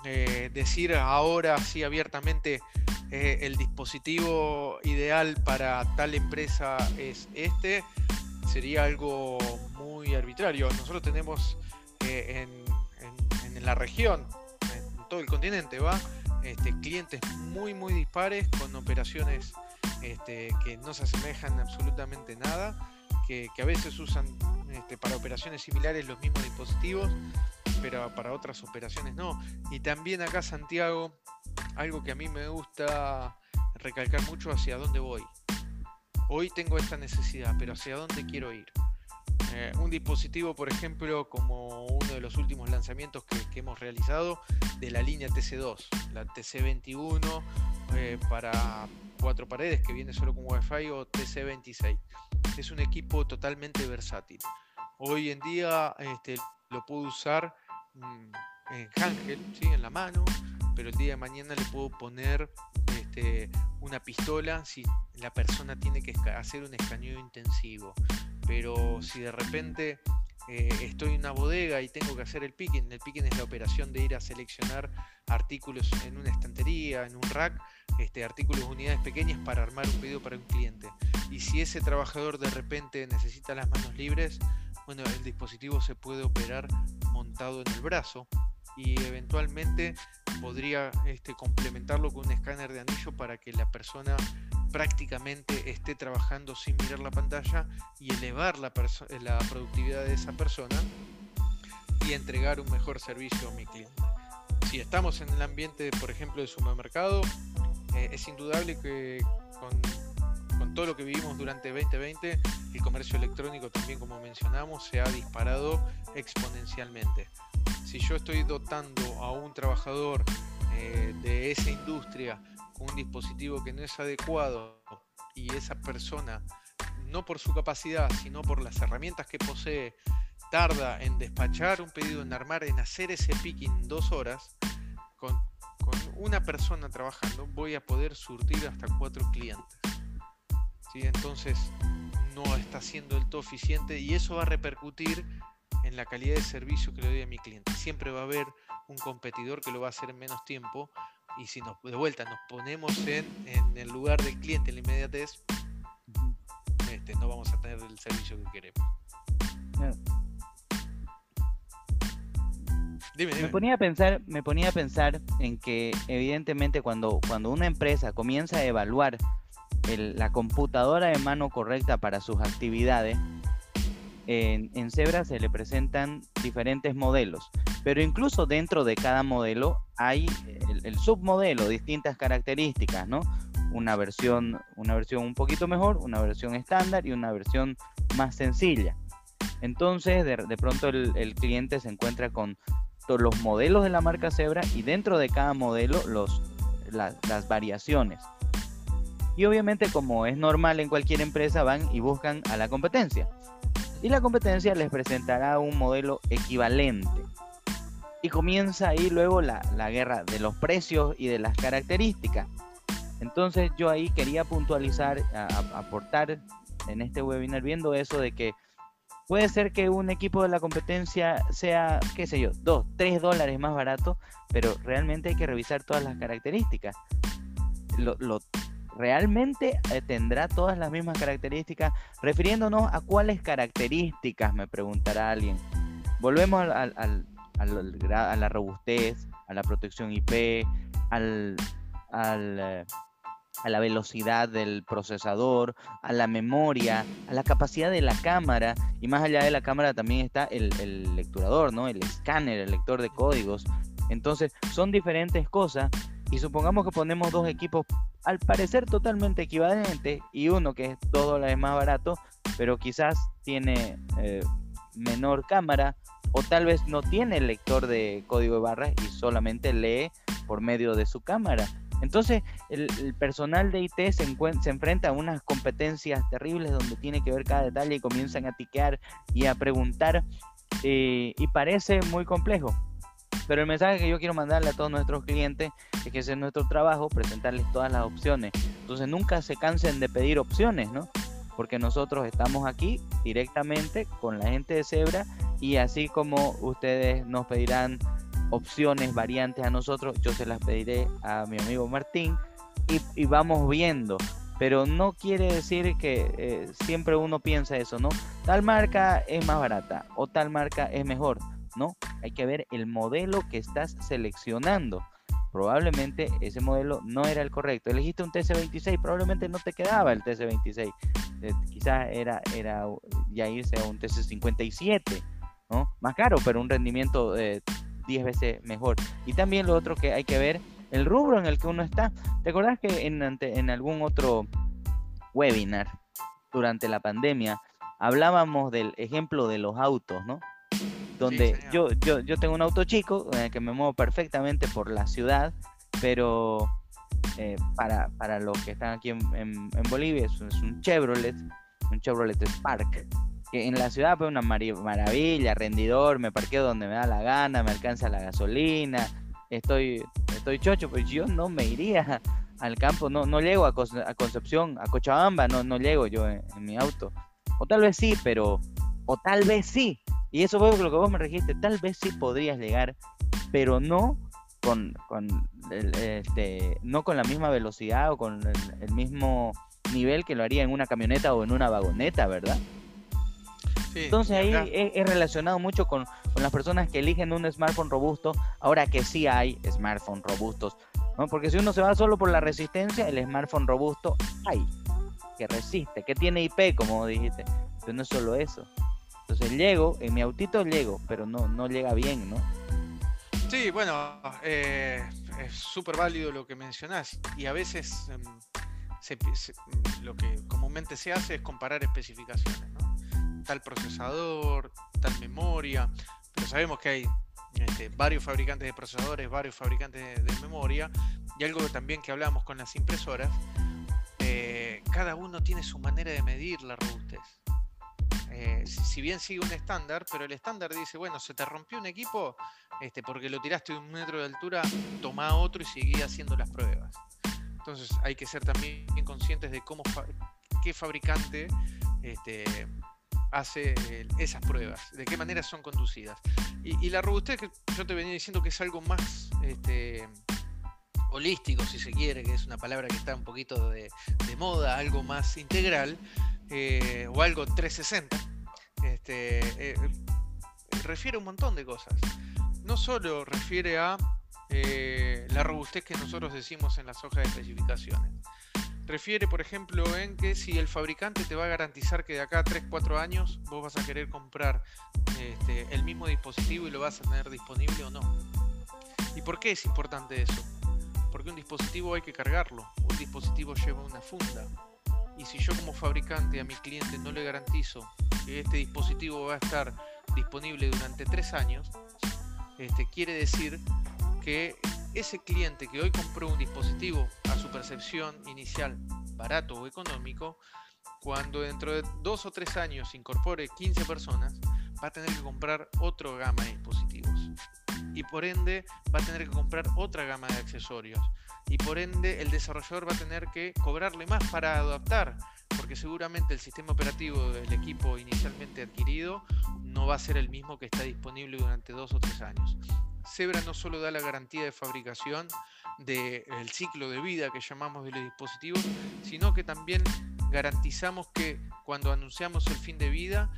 Speaker 2: Eh, decir ahora sí abiertamente eh, el dispositivo ideal para tal empresa es este, sería algo muy arbitrario. Nosotros tenemos eh, en, en, la región, en todo el continente, ¿va? Este, clientes muy, muy dispares con operaciones este, que no se asemejan absolutamente nada, que, que a veces usan este, para operaciones similares los mismos dispositivos pero para otras operaciones no. Y también acá Santiago, algo que a mí me gusta recalcar mucho hacia dónde voy. Hoy tengo esta necesidad, pero hacia dónde quiero ir. Eh, un dispositivo, por ejemplo, como uno de los últimos lanzamientos que, hemos realizado de la línea TC2, la TC21 eh, para cuatro paredes que viene solo con Wi-Fi o TC26. Es un equipo totalmente versátil. Hoy en día este, lo puedo usar Mm, en ángel, ¿sí? en la mano, pero el día de mañana le puedo poner este, una pistola si la persona tiene que hacer un escaneo intensivo. Pero si de repente eh, estoy en una bodega y tengo que hacer el picking. El picking es la operación de ir a seleccionar artículos en una estantería, en un rack, este, artículos de unidades pequeñas para armar un pedido para un cliente. Y si ese trabajador de repente necesita las manos libres, bueno, el dispositivo se puede operar montado en el brazo y eventualmente podría este, complementarlo con un escáner de anillo para que la persona prácticamente esté trabajando sin mirar la pantalla y elevar la, la productividad de esa persona y entregar un mejor servicio a mi cliente. Si estamos en el ambiente, por ejemplo, de supermercado, eh, es indudable que con, con, todo lo que vivimos durante 2020, el comercio electrónico también, como mencionamos, se ha disparado exponencialmente. Si yo estoy dotando a un trabajador eh, de esa industria con un dispositivo que no es adecuado y esa persona, no por su capacidad, sino por las herramientas que posee, tarda en despachar un pedido, en armar, en hacer ese picking dos horas, con, una persona trabajando voy a poder surtir hasta cuatro clientes. ¿Sí? Entonces no está siendo del todo eficiente y eso va a repercutir en la calidad de servicio que le doy a mi cliente. Siempre va a haber un competidor que lo va a hacer en menos tiempo y si nos, de vuelta nos ponemos en, el lugar del cliente en la inmediatez, este, no vamos a tener el servicio que queremos.
Speaker 1: Me ponía a pensar, me ponía a pensar en que evidentemente cuando, cuando una empresa comienza a evaluar la computadora de mano correcta para sus actividades, en, Zebra se le presentan diferentes modelos, pero incluso dentro de cada modelo hay el, submodelo, distintas características, ¿no? Una versión, una versión un poquito mejor, una versión estándar y una versión más sencilla. Entonces, de, pronto el, cliente se encuentra con todos los modelos de la marca Zebra y dentro de cada modelo los, las variaciones. Y obviamente, como es normal en cualquier empresa, van y buscan a la competencia. Y la competencia les presentará un modelo equivalente. Y comienza ahí luego la, guerra de los precios y de las características. Entonces yo ahí quería puntualizar, aportar en este webinar viendo eso de que puede ser que un equipo de la competencia sea, qué sé yo, 2, 3 dólares más barato, pero realmente hay que revisar todas las características. Lo, realmente eh, tendrá todas las mismas características, refiriéndonos a cuáles características, me preguntará alguien. Volvemos al, a la robustez, a la protección IP, al, eh, a la velocidad del procesador, a la memoria, a la capacidad de la cámara y más allá de la cámara también está el, el lecturador, ¿no? el escáner, el lector de códigos. Entonces son diferentes cosas y supongamos que ponemos dos equipos al parecer totalmente equivalentes y uno que es dos dólares más barato, pero quizás tiene eh, menor cámara o tal vez no tiene lector de código de barras y solamente lee por medio de su cámara. Entonces el, personal de IT se, se, enfrenta a unas competencias terribles donde tiene que ver cada detalle y comienzan a tiquear y a preguntar eh, y parece muy complejo. Pero el mensaje que yo quiero mandarle a todos nuestros clientes es que ese es nuestro trabajo, presentarles todas las opciones. Entonces nunca se cansen de pedir opciones, ¿no? Porque nosotros estamos aquí directamente con la gente de Zebra y así como ustedes nos pedirán opciones, variantes a nosotros, yo se las pediré a mi amigo Martín y, vamos viendo. Pero no quiere decir que eh, siempre uno piensa eso, ¿no? Tal marca es más barata o tal marca es mejor. No, hay que ver el modelo que estás seleccionando. Probablemente ese modelo no era el correcto. Elegiste un TC26, probablemente no te quedaba el TC26. Eh, quizás era, era ya irse a un TC57, ¿no? Más caro, pero un rendimiento 10 veces mejor. Y también lo otro que hay que ver, el rubro en el que uno está. ¿Te acordás que en, en algún otro webinar durante la pandemia hablábamos del ejemplo de los autos, ¿no? Donde yo, yo, yo tengo un auto chico en el que me muevo perfectamente por la ciudad, pero eh, para, para, los que están aquí en, Bolivia es, un Chevrolet, un Chevrolet Spark, que en la ciudad pues una maravilla, rendidor, me parqueo donde me da la gana, me alcanza la gasolina, estoy, estoy chocho, pues yo no me iría al campo, no, no llego a, Concepción, a Cochabamba, no, no llego yo en mi auto. O tal vez sí, pero, o tal vez sí, Y eso fue lo que vos me registe, tal vez sí podrías llegar, pero no con, este, no con la misma velocidad o con el, mismo nivel que lo haría en una camioneta o en una vagoneta, ¿verdad? Entonces ahí es, relacionado mucho con, con, las personas que eligen un smartphone robusto, ahora que sí hay smartphones robustos, ¿no? porque si uno se va solo por la resistencia, el smartphone robusto hay, que resiste, que tiene IP, como dijiste, pero no es solo eso. Entonces llego, en mi autito llego, pero no, no llega bien, ¿no?
Speaker 2: Sí, bueno, eh, es súper válido lo que mencionás y a veces em, lo que comúnmente se hace es comparar especificaciones, ¿no? Tal procesador, tal memoria, pero sabemos que hay este, varios fabricantes de procesadores, varios fabricantes de, memoria y algo también que hablamos con las impresoras, eh, cada uno tiene su manera de medir la robustez. Eh, si, bien sigue un estándar, pero el estándar dice, bueno, se te rompió un equipo este, porque lo tiraste de un metro de altura, toma otro y sigue haciendo las pruebas. Entonces hay que ser también conscientes de cómo qué fabricante este, hace esas pruebas, de qué manera son conducidas. Y, la robustez que yo te venía diciendo que es algo más este, holístico, si se quiere, que es una palabra que está un poquito de, moda, algo más integral, eh, o algo 360, este, eh, refiere a un montón de cosas. No solo refiere a eh, la robustez que nosotros decimos en las hojas de especificaciones. Refiere, por ejemplo, en que si el fabricante te va a garantizar que de acá a 3-4 años vos vas a querer comprar este, el mismo dispositivo y lo vas a tener disponible o no. ¿Y por qué es importante eso? Porque un dispositivo hay que cargarlo, un dispositivo lleva una funda. Y si yo como fabricante a mi cliente no le garantizo que este dispositivo va a estar disponible durante tres años, este, quiere decir que ese cliente que hoy compró un dispositivo a su percepción inicial barato o económico, cuando dentro de dos o tres años incorpore 15 personas, va a tener que comprar otra gama de dispositivos. Y por ende va a tener que comprar otra gama de accesorios. Y por ende el desarrollador va a tener que cobrarle más para adaptar. Porque seguramente el sistema operativo del equipo inicialmente adquirido no va a ser el mismo que está disponible durante dos o tres años. Zebra no solo da la garantía de fabricación del ciclo de vida que llamamos de los dispositivos, sino que también garantizamos que cuando anunciamos el fin de vida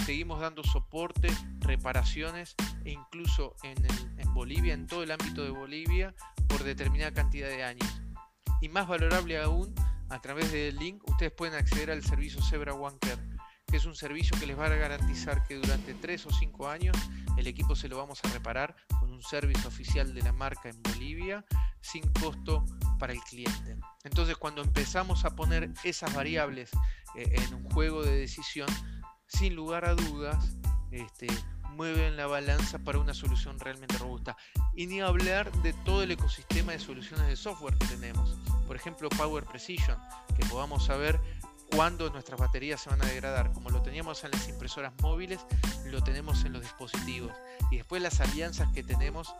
Speaker 2: seguimos dando soporte, reparaciones e incluso en, Bolivia, en todo el ámbito de Bolivia, por determinada cantidad de años. Y más valorable aún, a través del link ustedes pueden acceder al servicio Zebra One Care, que es un servicio que les va a garantizar que durante 3 o 5 años el equipo se lo vamos a reparar con un servicio oficial de la marca en Bolivia sin costo para el cliente. Entonces cuando empezamos a poner esas variables eh, en un juego de decisión, sin lugar a dudas, este, mueven la balanza para una solución realmente robusta. Y ni hablar de todo el ecosistema de soluciones de software que tenemos. Por ejemplo, Power Precision, que podamos saber cuándo nuestras baterías se van a degradar. Como lo teníamos en las impresoras móviles, lo tenemos en los dispositivos. Y después las alianzas que tenemos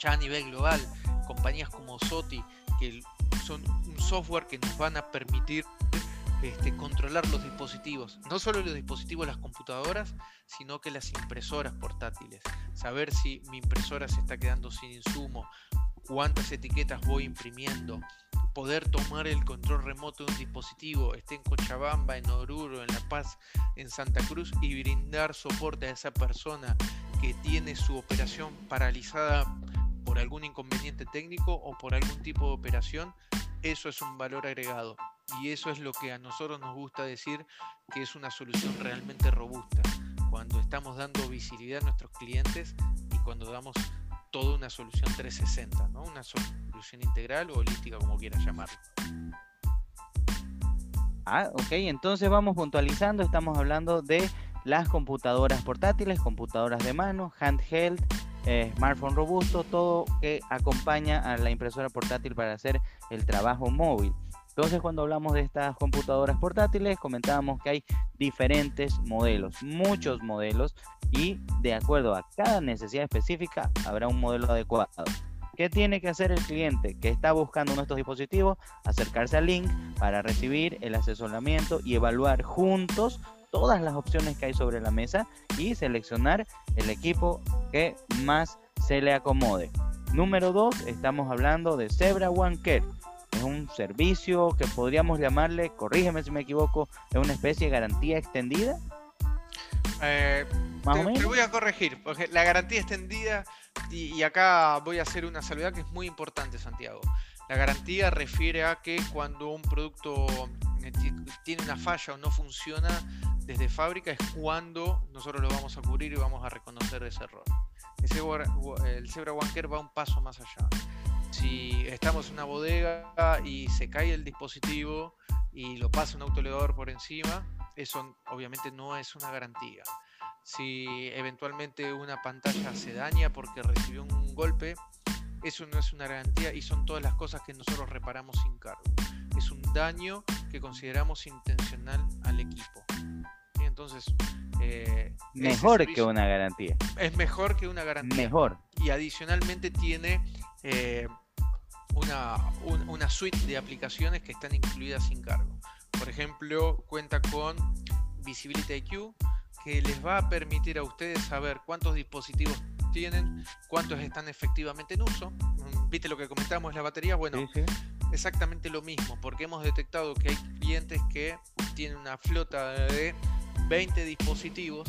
Speaker 2: ya a nivel global, compañías como SOTI, que son un software que nos van a permitir este, controlar los dispositivos, no solo los dispositivos, las computadoras, sino que las impresoras portátiles. Saber si mi impresora se está quedando sin insumo, cuántas etiquetas voy imprimiendo, poder tomar el control remoto de un dispositivo, esté en Cochabamba, en Oruro, en La Paz, en Santa Cruz y brindar soporte a esa persona que tiene su operación paralizada por algún inconveniente técnico o por algún tipo de operación, eso es un valor agregado. Y eso es lo que a nosotros nos gusta decir que es una solución realmente robusta. Cuando estamos dando visibilidad a nuestros clientes y cuando damos toda una solución 360, ¿no? Una solución integral o holística, como quieras llamarlo.
Speaker 1: Ah, ok, entonces vamos puntualizando, estamos hablando de las computadoras portátiles, computadoras de mano, handheld, eh, smartphone robusto, todo que acompaña a la impresora portátil para hacer el trabajo móvil. Entonces, cuando hablamos de estas computadoras portátiles, comentábamos que hay diferentes modelos, muchos modelos, y de acuerdo a cada necesidad específica habrá un modelo adecuado. ¿Qué tiene que hacer el cliente que está buscando estos dispositivos? Acercarse al link para recibir el asesoramiento y evaluar juntos todas las opciones que hay sobre la mesa y seleccionar el equipo que más se le acomode. Número 2, estamos hablando de Zebra One Care. Es un servicio que podríamos llamarle, corrígeme si me equivoco, es una especie de garantía extendida.
Speaker 2: Eh, te, voy a corregir, porque la garantía extendida, y, acá voy a hacer una salvedad que es muy importante, Santiago. La garantía refiere a que cuando un producto eh, tiene una falla o no funciona desde fábrica es cuando nosotros lo vamos a cubrir y vamos a reconocer ese error. el Zebra One va un paso más allá. Si estamos en una bodega y se cae el dispositivo y lo pasa un autoledor por encima, eso obviamente no es una garantía. Si eventualmente una pantalla se daña porque recibió un golpe, eso no es una garantía y son todas las cosas que nosotros reparamos sin cargo. Es un daño que consideramos intencional al equipo. Entonces,
Speaker 1: eh, mejor que una garantía.
Speaker 2: Es mejor que una garantía.
Speaker 1: Mejor.
Speaker 2: Y adicionalmente tiene eh, una, una suite de aplicaciones que están incluidas sin cargo. Por ejemplo, cuenta con Visibility IQ, que les va a permitir a ustedes saber cuántos dispositivos tienen, cuántos están efectivamente en uso. Mm, ¿Viste lo que comentamos, la batería? Bueno, exactamente lo mismo, porque hemos detectado que hay clientes que tienen una flota de 20 dispositivos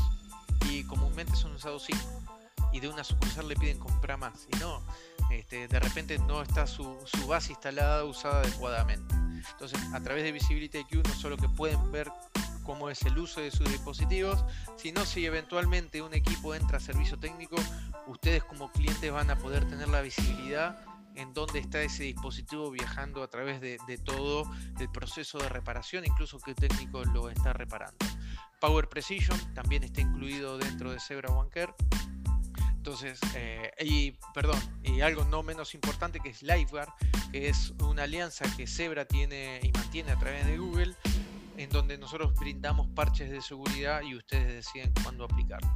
Speaker 2: y comúnmente son usados 5 y de una sucursal le piden comprar más y no, este, de repente no está su, su base instalada usada adecuadamente. Entonces, a través de Visibility IQ no solo que pueden ver cómo es el uso de sus dispositivos, sino si eventualmente un equipo entra a servicio técnico, ustedes como clientes van a poder tener la visibilidad en dónde está ese dispositivo viajando a través de, todo el proceso de reparación, incluso que el técnico lo está reparando. Power Precision también está incluido dentro de Zebra One Care. Entonces, eh, y perdón, y algo no menos importante que es LiveGuard, que es una alianza que Zebra tiene y mantiene a través de Google, en donde nosotros brindamos parches de seguridad y ustedes deciden cuándo aplicarlos.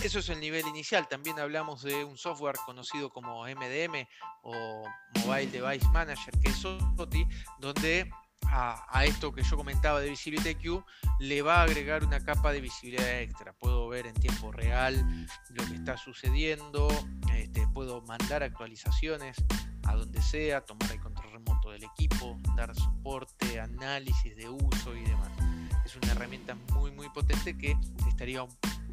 Speaker 2: Eso es el nivel inicial. También hablamos de un software conocido como MDM o Mobile Device Manager, que es SOTI, donde a, esto que yo comentaba de Visibility Q le va a agregar una capa de visibilidad extra. Puedo ver en tiempo real lo que está sucediendo, este, puedo mandar actualizaciones a donde sea, tomar el control remoto del equipo, dar soporte, análisis de uso y demás. Es una herramienta muy muy potente que estaría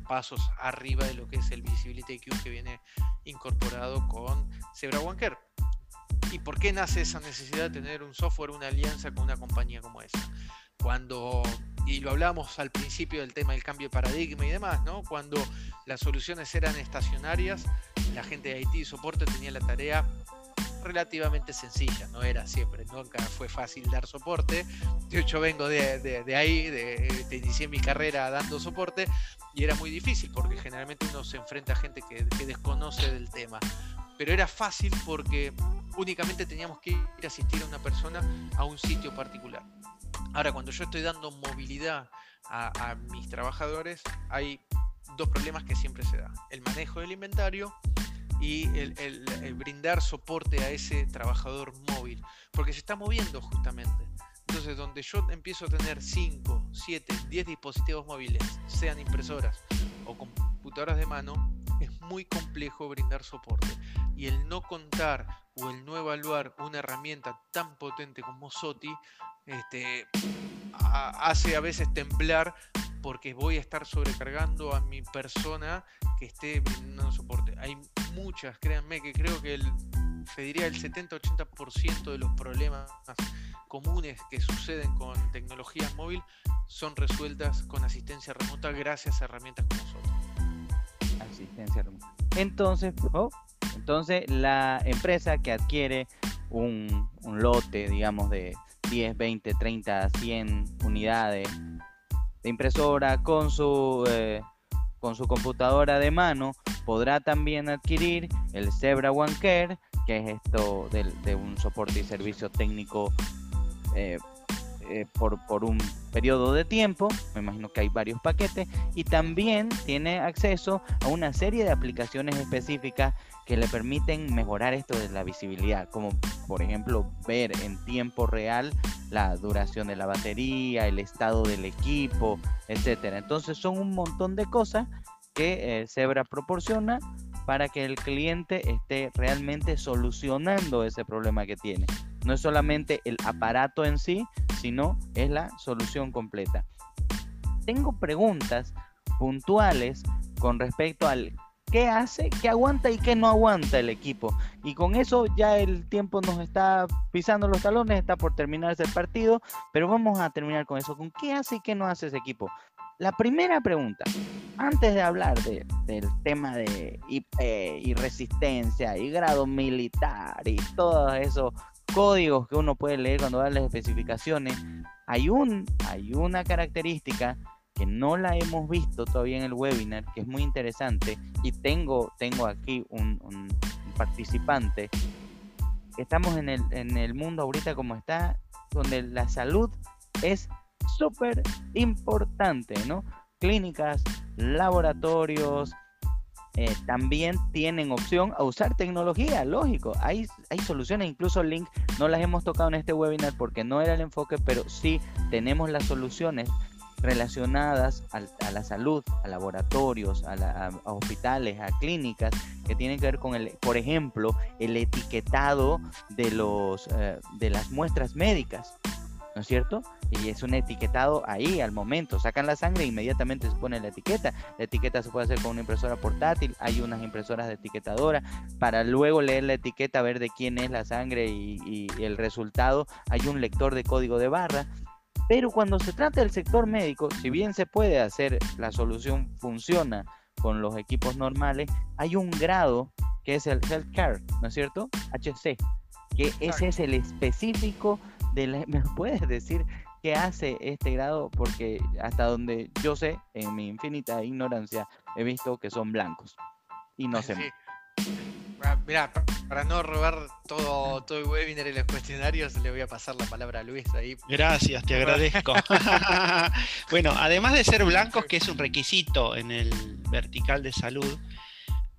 Speaker 2: pasos arriba de lo que es el Visibility Q que viene incorporado con Zebra One ¿Y por qué nace esa necesidad de tener un software, una alianza con una compañía como esa? Cuando, y lo hablamos al principio del tema del cambio de paradigma y demás, ¿no? Cuando las soluciones eran estacionarias, la gente de IT y soporte tenía la tarea relativamente sencilla, no era siempre, nunca fue fácil dar soporte. Hecho, vengo de, ahí, de, inicié mi carrera dando soporte y era muy difícil porque generalmente uno se enfrenta a gente que desconoce del tema. Pero era fácil porque únicamente teníamos que ir a asistir a una persona a un sitio particular. Ahora, cuando yo estoy dando movilidad a, mis trabajadores, hay dos problemas que siempre se da. El manejo del inventario y el, brindar soporte a ese trabajador móvil, porque se está moviendo justamente. Entonces, donde yo empiezo a tener 5, 7, 10 dispositivos móviles, sean impresoras o computadoras de mano, es muy complejo brindar soporte. Y el no contar o el no evaluar una herramienta tan potente como SOTI este, hace a veces temblar porque voy a estar sobrecargando a mi persona que esté brindando soporte. Hay muchas, créanme que creo que el, te diría el 70-80% de los problemas comunes que suceden con tecnología móvil son resueltas con asistencia remota gracias a herramientas como SOTI.
Speaker 1: Asistencia remota. Entonces, oh, entonces, la empresa que adquiere un, lote, digamos, de 10, 20, 30, 100 unidades de impresora con su, eh, con su computadora de mano, podrá también adquirir el Zebra One Care, que es esto de, un soporte y servicio técnico eh, eh, por, por, un periodo de tiempo, me imagino que hay varios paquetes, y también tiene acceso a una serie de aplicaciones específicas que le permiten mejorar esto de la visibilidad, como por ejemplo ver en tiempo real la duración de la batería, el estado del equipo, etcétera. Entonces son un montón de cosas que Zebra proporciona para que el cliente esté realmente solucionando ese problema que tiene. No es solamente el aparato en sí, sino es la solución completa. Tengo preguntas puntuales con respecto al qué hace, qué aguanta y qué no aguanta el equipo. Y con eso ya el tiempo nos está pisando los talones, está por terminarse el partido, pero vamos a terminar con eso, con qué hace y qué no hace ese equipo. La primera pregunta, antes de hablar del tema de IP y resistencia y grado militar y todos esos códigos que uno puede leer cuando da las especificaciones, hay, un, hay una característica que no la hemos visto todavía en el webinar, que es muy interesante, y tengo, tengo aquí un, un participante. Estamos en el, en el mundo ahorita como está, donde la salud es súper importante, ¿no? Clínicas, laboratorios, eh, también tienen opción a usar tecnología, lógico. Hay, hay soluciones, incluso Link no las hemos tocado en este webinar porque no era el enfoque, pero sí tenemos las soluciones relacionadas a, la salud, a laboratorios, a, hospitales, a clínicas, que tienen que ver con, el, por ejemplo, el etiquetado de, los, eh, de las muestras médicas. ¿No es cierto? Y es un etiquetado ahí al momento. Sacan la sangre e inmediatamente se pone la etiqueta. La etiqueta se puede hacer con una impresora portátil. Hay unas impresoras de etiquetadora. Para luego leer la etiqueta, ver de quién es la sangre y, el resultado, hay un lector de código de barra. Pero cuando se trata del sector médico, si bien se puede hacer, la solución funciona con los equipos normales, hay un grado que es el Healthcare, ¿no es cierto? HC, que ese es el específico ¿Me puedes decir qué hace este grado? Porque hasta donde yo sé, en mi infinita ignorancia, he visto que son blancos. Y no sé.
Speaker 2: Mira, para no robar todo, todo el webinar y los cuestionarios, le voy a pasar la palabra a Luis ahí.
Speaker 3: Gracias, te agradezco. bueno, además de ser blancos, que es un requisito en el vertical de salud,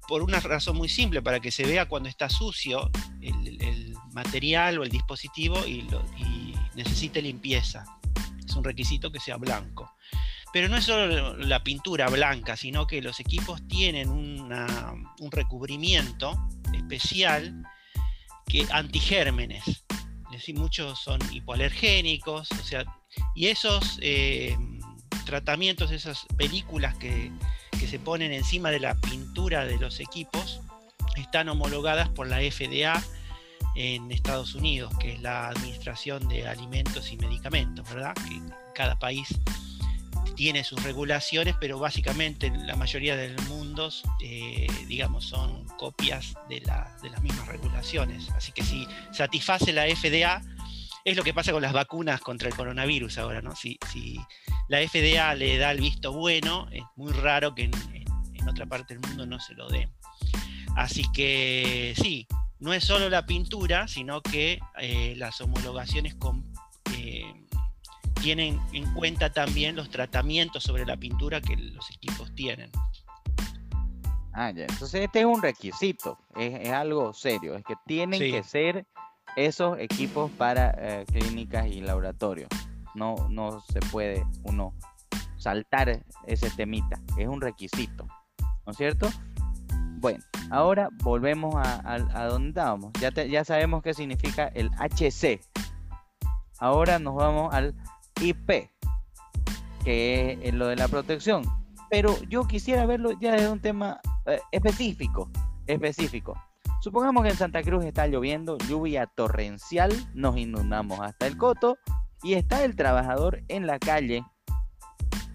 Speaker 3: por una razón muy simple, para que se vea cuando está sucio el, material o el dispositivo y, necesite limpieza. Es un requisito que sea blanco. Pero no es solo la pintura blanca, sino que los equipos tienen un recubrimiento especial que antigérmenes. Es decir, muchos son hipoalergénicos, o sea, y esos eh, tratamientos, esas películas que, que se ponen encima de la pintura de los equipos, están homologadas por la FDA en Estados Unidos, que es la Administración de Alimentos y Medicamentos, ¿verdad? Que cada país tiene sus regulaciones, pero básicamente la mayoría del mundo, eh, digamos, son copias de, de, las mismas regulaciones. Así que si satisface la FDA, es lo que pasa con las vacunas contra el coronavirus ahora, ¿no? Si, si la FDA le da el visto bueno, es muy raro que en, en otra parte del mundo no se lo dé. Así que sí, no es solo la pintura, sino que eh, las homologaciones eh, tienen en cuenta también los tratamientos sobre la pintura que los equipos tienen.
Speaker 1: Ah, ya. Entonces este es un requisito, es, algo serio, es que tienen que ser esos equipos para eh, clínicas y laboratorios. No, no se puede uno saltar ese temita, es un requisito, ¿no es cierto? Bueno, ahora volvemos a, donde estábamos. Ya, ya sabemos qué significa el HC. Ahora nos vamos al IP, que es lo de la protección. Pero yo quisiera verlo ya desde un tema eh, específico. Específico. Supongamos que en Santa Cruz está lloviendo, lluvia torrencial, nos inundamos hasta el coto y está el trabajador en la calle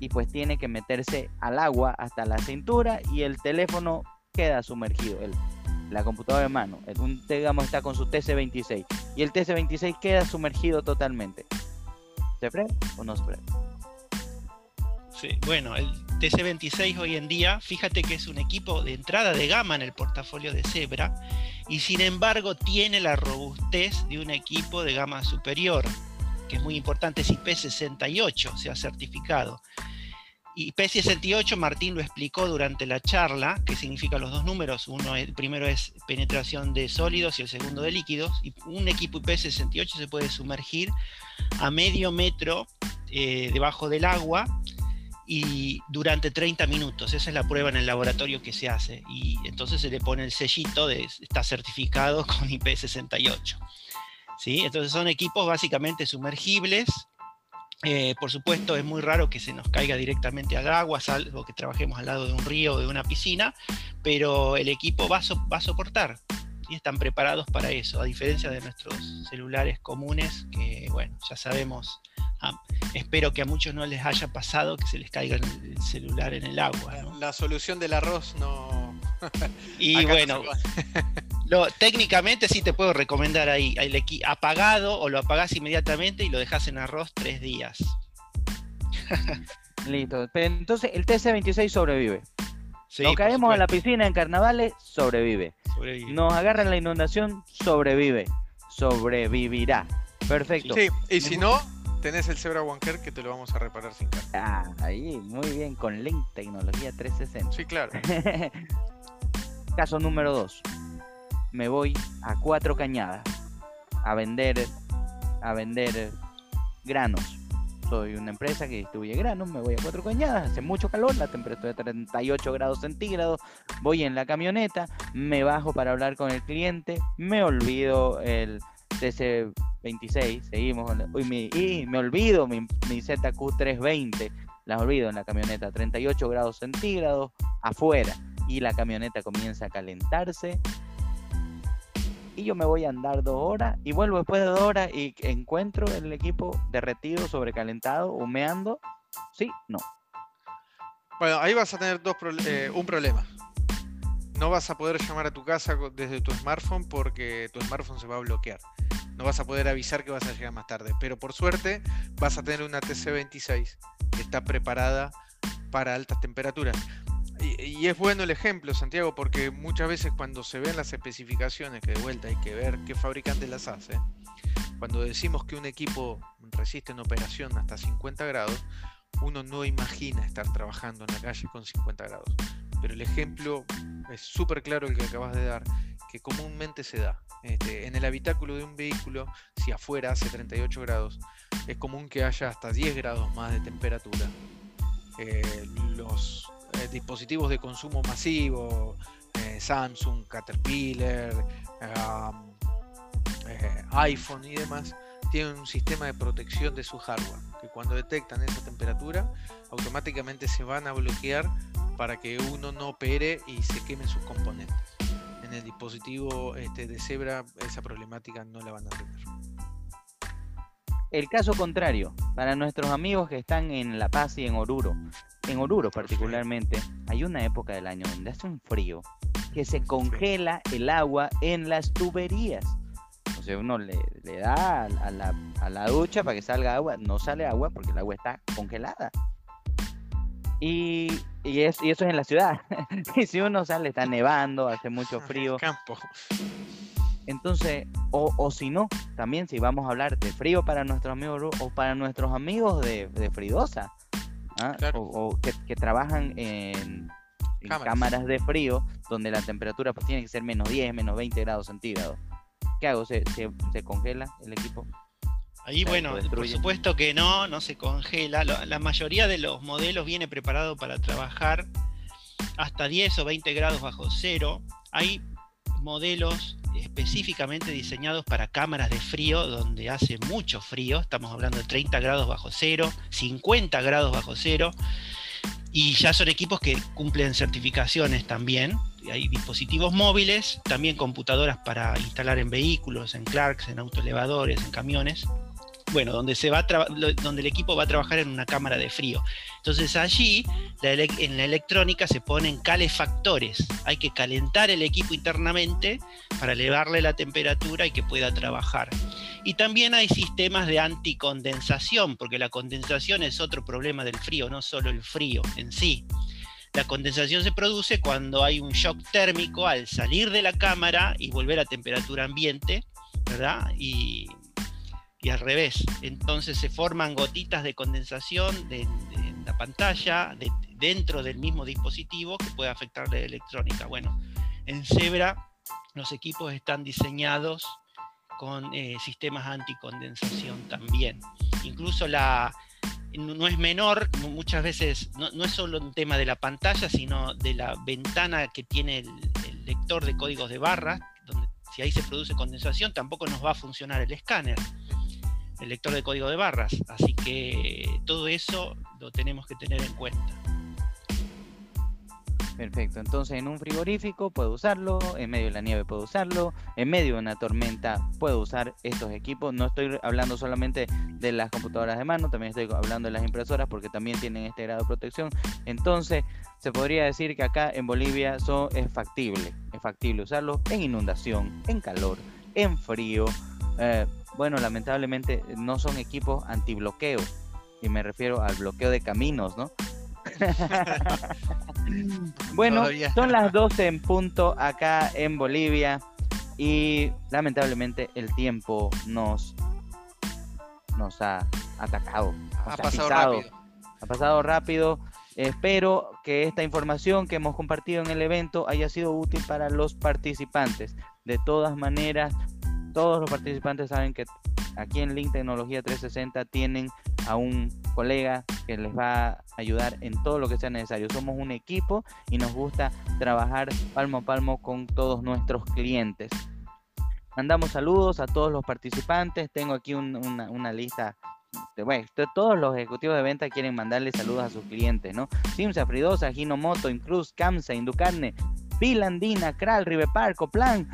Speaker 1: y pues tiene que meterse al agua hasta la cintura y el teléfono queda sumergido. La computadora de mano, el, un, está con su TC26 y el TC26 queda sumergido totalmente. ¿Se prende o no se prende?
Speaker 3: Bueno, el TC26 hoy en día, fíjate que es un equipo de entrada de gama en el portafolio de Zebra y sin embargo tiene la robustez de un equipo de gama superior. que es muy importante, es IP68, se ha certificado. IP68, Martín lo explicó durante la charla, que significa los dos números. Uno, el primero es penetración de sólidos y el segundo de líquidos. Y un equipo IP68 se puede sumergir a medio metro eh, debajo del agua y durante 30 minutos. Esa es la prueba en el laboratorio que se hace. Y entonces se le pone el sellito de está certificado con IP68. ¿Sí? Entonces son equipos básicamente sumergibles. Eh, por supuesto es muy raro que se nos caiga directamente al agua, salvo que trabajemos al lado de un río o de una piscina, pero el equipo va a soportar y están preparados para eso, a diferencia de nuestros celulares comunes que, bueno, ya sabemos Ah, espero que a muchos no les haya pasado que se les caiga el celular en el agua.
Speaker 2: La solución del arroz no.
Speaker 3: y bueno, técnicamente sí te puedo recomendar ahí, el apagado o lo apagás inmediatamente y lo dejas en arroz tres días.
Speaker 1: Listo. entonces el TC26 sobrevive. Nos caemos en la piscina en carnavales, sobrevive. sobrevive. Nos agarran la inundación, sobrevive. Sobrevivirá. Perfecto.
Speaker 2: Sí, y si no, tenés el Zebra Wanker que te lo vamos a reparar sin carga.
Speaker 1: Ah, ahí, muy bien, con Link Tecnología 360.
Speaker 2: Sí, claro.
Speaker 1: Caso número 2. Me voy a Cuatro Cañadas a vender, a vender granos. Soy una empresa que distribuye granos, me voy a Cuatro Cañadas, hace mucho calor, la temperatura de 38 grados centígrados, voy en la camioneta, me bajo para hablar con el cliente, me olvido el TC26, seguimos. Uy, y me olvido mi, mi ZQ320, las olvido en la camioneta, 38 grados centígrados afuera. Y la camioneta comienza a calentarse. Y yo me voy a andar dos horas y vuelvo después de dos horas y encuentro el equipo derretido, sobrecalentado, humeando. Sí, no.
Speaker 2: Bueno, ahí vas a tener dos eh, un problema no vas a poder llamar a tu casa desde tu smartphone porque tu smartphone se va a bloquear. No vas a poder avisar que vas a llegar más tarde. Pero por suerte vas a tener una TC26 que está preparada para altas temperaturas. Y, es bueno el ejemplo, Santiago, porque muchas veces cuando se ven las especificaciones, que de vuelta hay que ver qué fabricante las hace, cuando decimos que un equipo resiste en operación hasta 50 grados, uno no imagina estar trabajando en la calle con 50 grados. Pero el ejemplo es súper claro el que acabas de dar, que comúnmente se da. Este, en el habitáculo de un vehículo, si afuera hace 38 grados, es común que haya hasta 10 grados más de temperatura. Eh, los eh, dispositivos de consumo masivo, eh, Samsung, Caterpillar, iPhone y demás, tienen un sistema de protección de su hardware, que cuando detectan esa temperatura, automáticamente se van a bloquear para que uno no opere y se quemen sus componentes. En el dispositivo este, de Zebra esa problemática no la van a tener.
Speaker 1: El caso contrario, para nuestros amigos que están en La Paz y en Oruro, en Oruro particularmente, hay una época del año donde hace un frío que se congela el agua en las tuberías. O sea, uno le, da a la, a la ducha para que salga agua, no sale agua porque el agua está congelada. Y, y, eso es en la ciudad. y si uno sale, está nevando, hace mucho frío.
Speaker 2: Campo.
Speaker 1: Entonces, o, o, si no, también si vamos a hablar de frío para nuestros amigos o para nuestros amigos de, de Fridosa, ¿ah? o, que, trabajan en, cámaras. de frío, donde la temperatura pues, tiene que ser menos 10, menos 20 grados centígrados. ¿Qué hago? ¿Se, se congela el equipo?
Speaker 3: Ahí, bueno, por supuesto que no, no se congela. La mayoría de los modelos viene preparado para trabajar hasta 10 o 20 grados bajo cero. Hay modelos específicamente diseñados para cámaras de frío donde hace mucho frío, estamos hablando de 30 grados bajo cero, 50 grados bajo cero, y ya son equipos que cumplen certificaciones también. Hay dispositivos móviles, también computadoras para instalar en vehículos, en Clarks, en autoelevadores, en camiones bueno, donde, se va donde el equipo va a trabajar en una cámara de frío. Entonces allí, en la electrónica se ponen calefactores. Hay que calentar el equipo internamente para elevarle la temperatura y que pueda trabajar. Y también hay sistemas de anticondensación, porque la condensación es otro problema del frío, no solo el frío en sí. La condensación se produce cuando hay un shock térmico al salir de la cámara y volver a temperatura ambiente, ¿verdad? Y y al revés. Entonces se forman gotitas de condensación de, la pantalla dentro del mismo dispositivo que puede afectar la electrónica. Bueno, en Zebra los equipos están diseñados con eh, sistemas anticondensación también. Incluso la, no es menor, muchas veces no, es solo un tema de la pantalla, sino de la ventana que tiene el, el lector de códigos de barras, donde si ahí se produce condensación tampoco nos va a funcionar el escáner el lector de código de barras. Así que todo eso lo tenemos que tener en cuenta.
Speaker 1: Perfecto, entonces en un frigorífico puedo usarlo, en medio de la nieve puedo usarlo, en medio de una tormenta puedo usar estos equipos. No estoy hablando solamente de las computadoras de mano, también estoy hablando de las impresoras porque también tienen este grado de protección. Entonces se podría decir que acá en Bolivia so, es factible, es factible usarlo en inundación, en calor, en frío, eh, bueno, lamentablemente no son equipos antibloqueo, y me refiero al bloqueo de caminos, ¿no? bueno, son las 12 en punto acá en Bolivia y lamentablemente el tiempo nos, nos ha atacado.
Speaker 2: ha pasado rápido.
Speaker 1: Ha pasado rápido. Espero que esta información que hemos compartido en el evento haya sido útil para los participantes. De todas maneras, todos los participantes saben que aquí en Link Tecnología 360 tienen a un colega que les va a ayudar en todo lo que sea necesario. Somos un equipo y nos gusta trabajar palmo a palmo con todos nuestros clientes. Mandamos saludos a todos los participantes. Tengo aquí una, lista de, bueno, todos los ejecutivos de venta quieren mandarle saludos a sus clientes, ¿no? Simsa, Fridosa, Ginomoto, Incruz, Camsa, Inducarne, Pilandina, Kral, Rivepar, Plan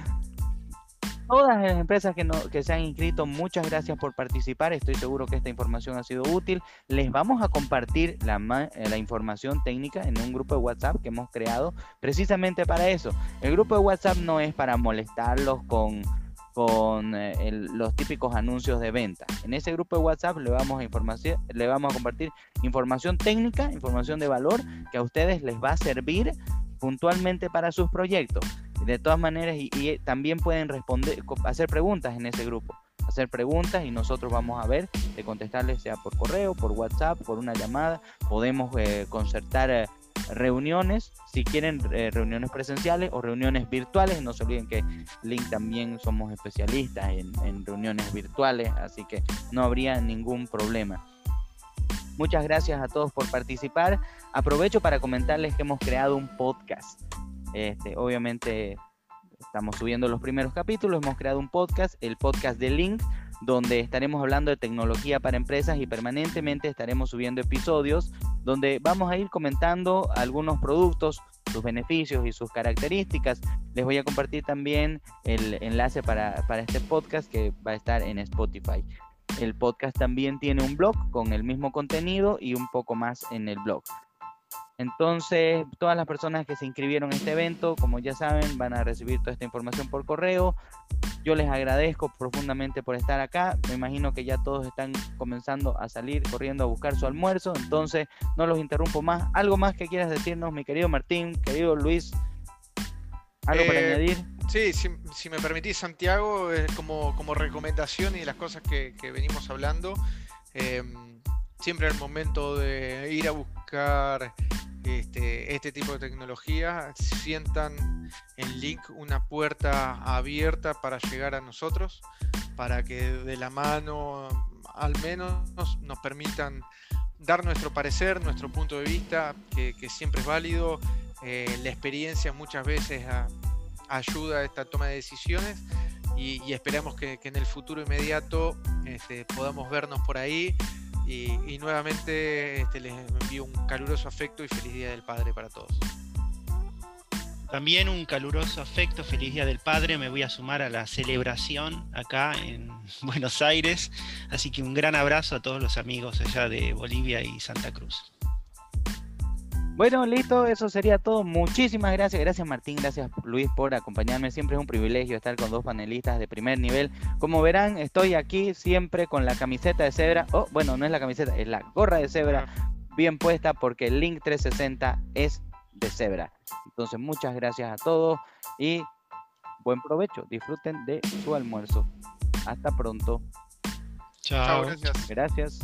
Speaker 1: todas las empresas que, que se han inscrito, muchas gracias por participar. Estoy seguro que esta información ha sido útil. Les vamos a compartir la, eh, la información técnica en un grupo de WhatsApp que hemos creado precisamente para eso. El grupo de WhatsApp no es para molestarlos con con eh, los típicos anuncios de venta. En ese grupo de WhatsApp le vamos a le vamos a compartir información técnica, información de valor que a ustedes les va a servir puntualmente para sus proyectos. De todas maneras, y, también pueden responder, hacer preguntas en ese grupo, hacer preguntas y nosotros vamos a ver de contestarles sea por correo, por WhatsApp, por una llamada. Podemos eh, concertar eh, reuniones, si quieren eh, reuniones presenciales o reuniones virtuales. No se olviden que Link también somos especialistas en, en reuniones virtuales, así que no habría ningún problema. Muchas gracias a todos por participar. Aprovecho para comentarles que hemos creado un podcast. Este, obviamente estamos subiendo los primeros capítulos, hemos creado un podcast, el podcast de Link, donde estaremos hablando de tecnología para empresas y permanentemente estaremos subiendo episodios donde vamos a ir comentando algunos productos, sus beneficios y sus características. Les voy a compartir también el enlace para, para este podcast que va a estar en Spotify. El podcast también tiene un blog con el mismo contenido y un poco más en el blog. Entonces, todas las personas que se inscribieron en este evento, como ya saben, van a recibir toda esta información por correo. Yo les agradezco profundamente por estar acá. Me imagino que ya todos están comenzando a salir corriendo a buscar su almuerzo. Entonces, no los interrumpo más. ¿Algo más que quieras decirnos, mi querido Martín, querido Luis? ¿Algo para eh, añadir?
Speaker 2: Sí, si, me permitís, Santiago, como, como recomendación y las cosas que, venimos hablando. Em, siempre el momento de ir a buscar este, este, tipo de tecnología, sientan en Link una puerta abierta para llegar a nosotros, para que de la mano al menos nos, permitan dar nuestro parecer, nuestro punto de vista, que, siempre es válido. Eh, la experiencia muchas veces ayuda a esta toma de decisiones y, esperamos que, en el futuro inmediato este, podamos vernos por ahí y, nuevamente este, les envío un caluroso afecto y feliz Día del Padre para todos.
Speaker 3: También un caluroso afecto, feliz Día del Padre. Me voy a sumar a la celebración acá en Buenos Aires. Así que un gran abrazo a todos los amigos allá de Bolivia y Santa Cruz.
Speaker 1: Bueno, listo, eso sería todo. Muchísimas gracias. Gracias Martín, gracias Luis por acompañarme. Siempre es un privilegio estar con dos panelistas de primer nivel. Como verán, estoy aquí siempre con la camiseta de cebra. Oh, bueno, no es la camiseta, es la gorra de cebra bien puesta porque el Link 360 es de cebra. Entonces, muchas gracias a todos y buen provecho. Disfruten de su almuerzo. Hasta pronto.
Speaker 3: Chao.
Speaker 2: Chao, gracias.
Speaker 1: Gracias.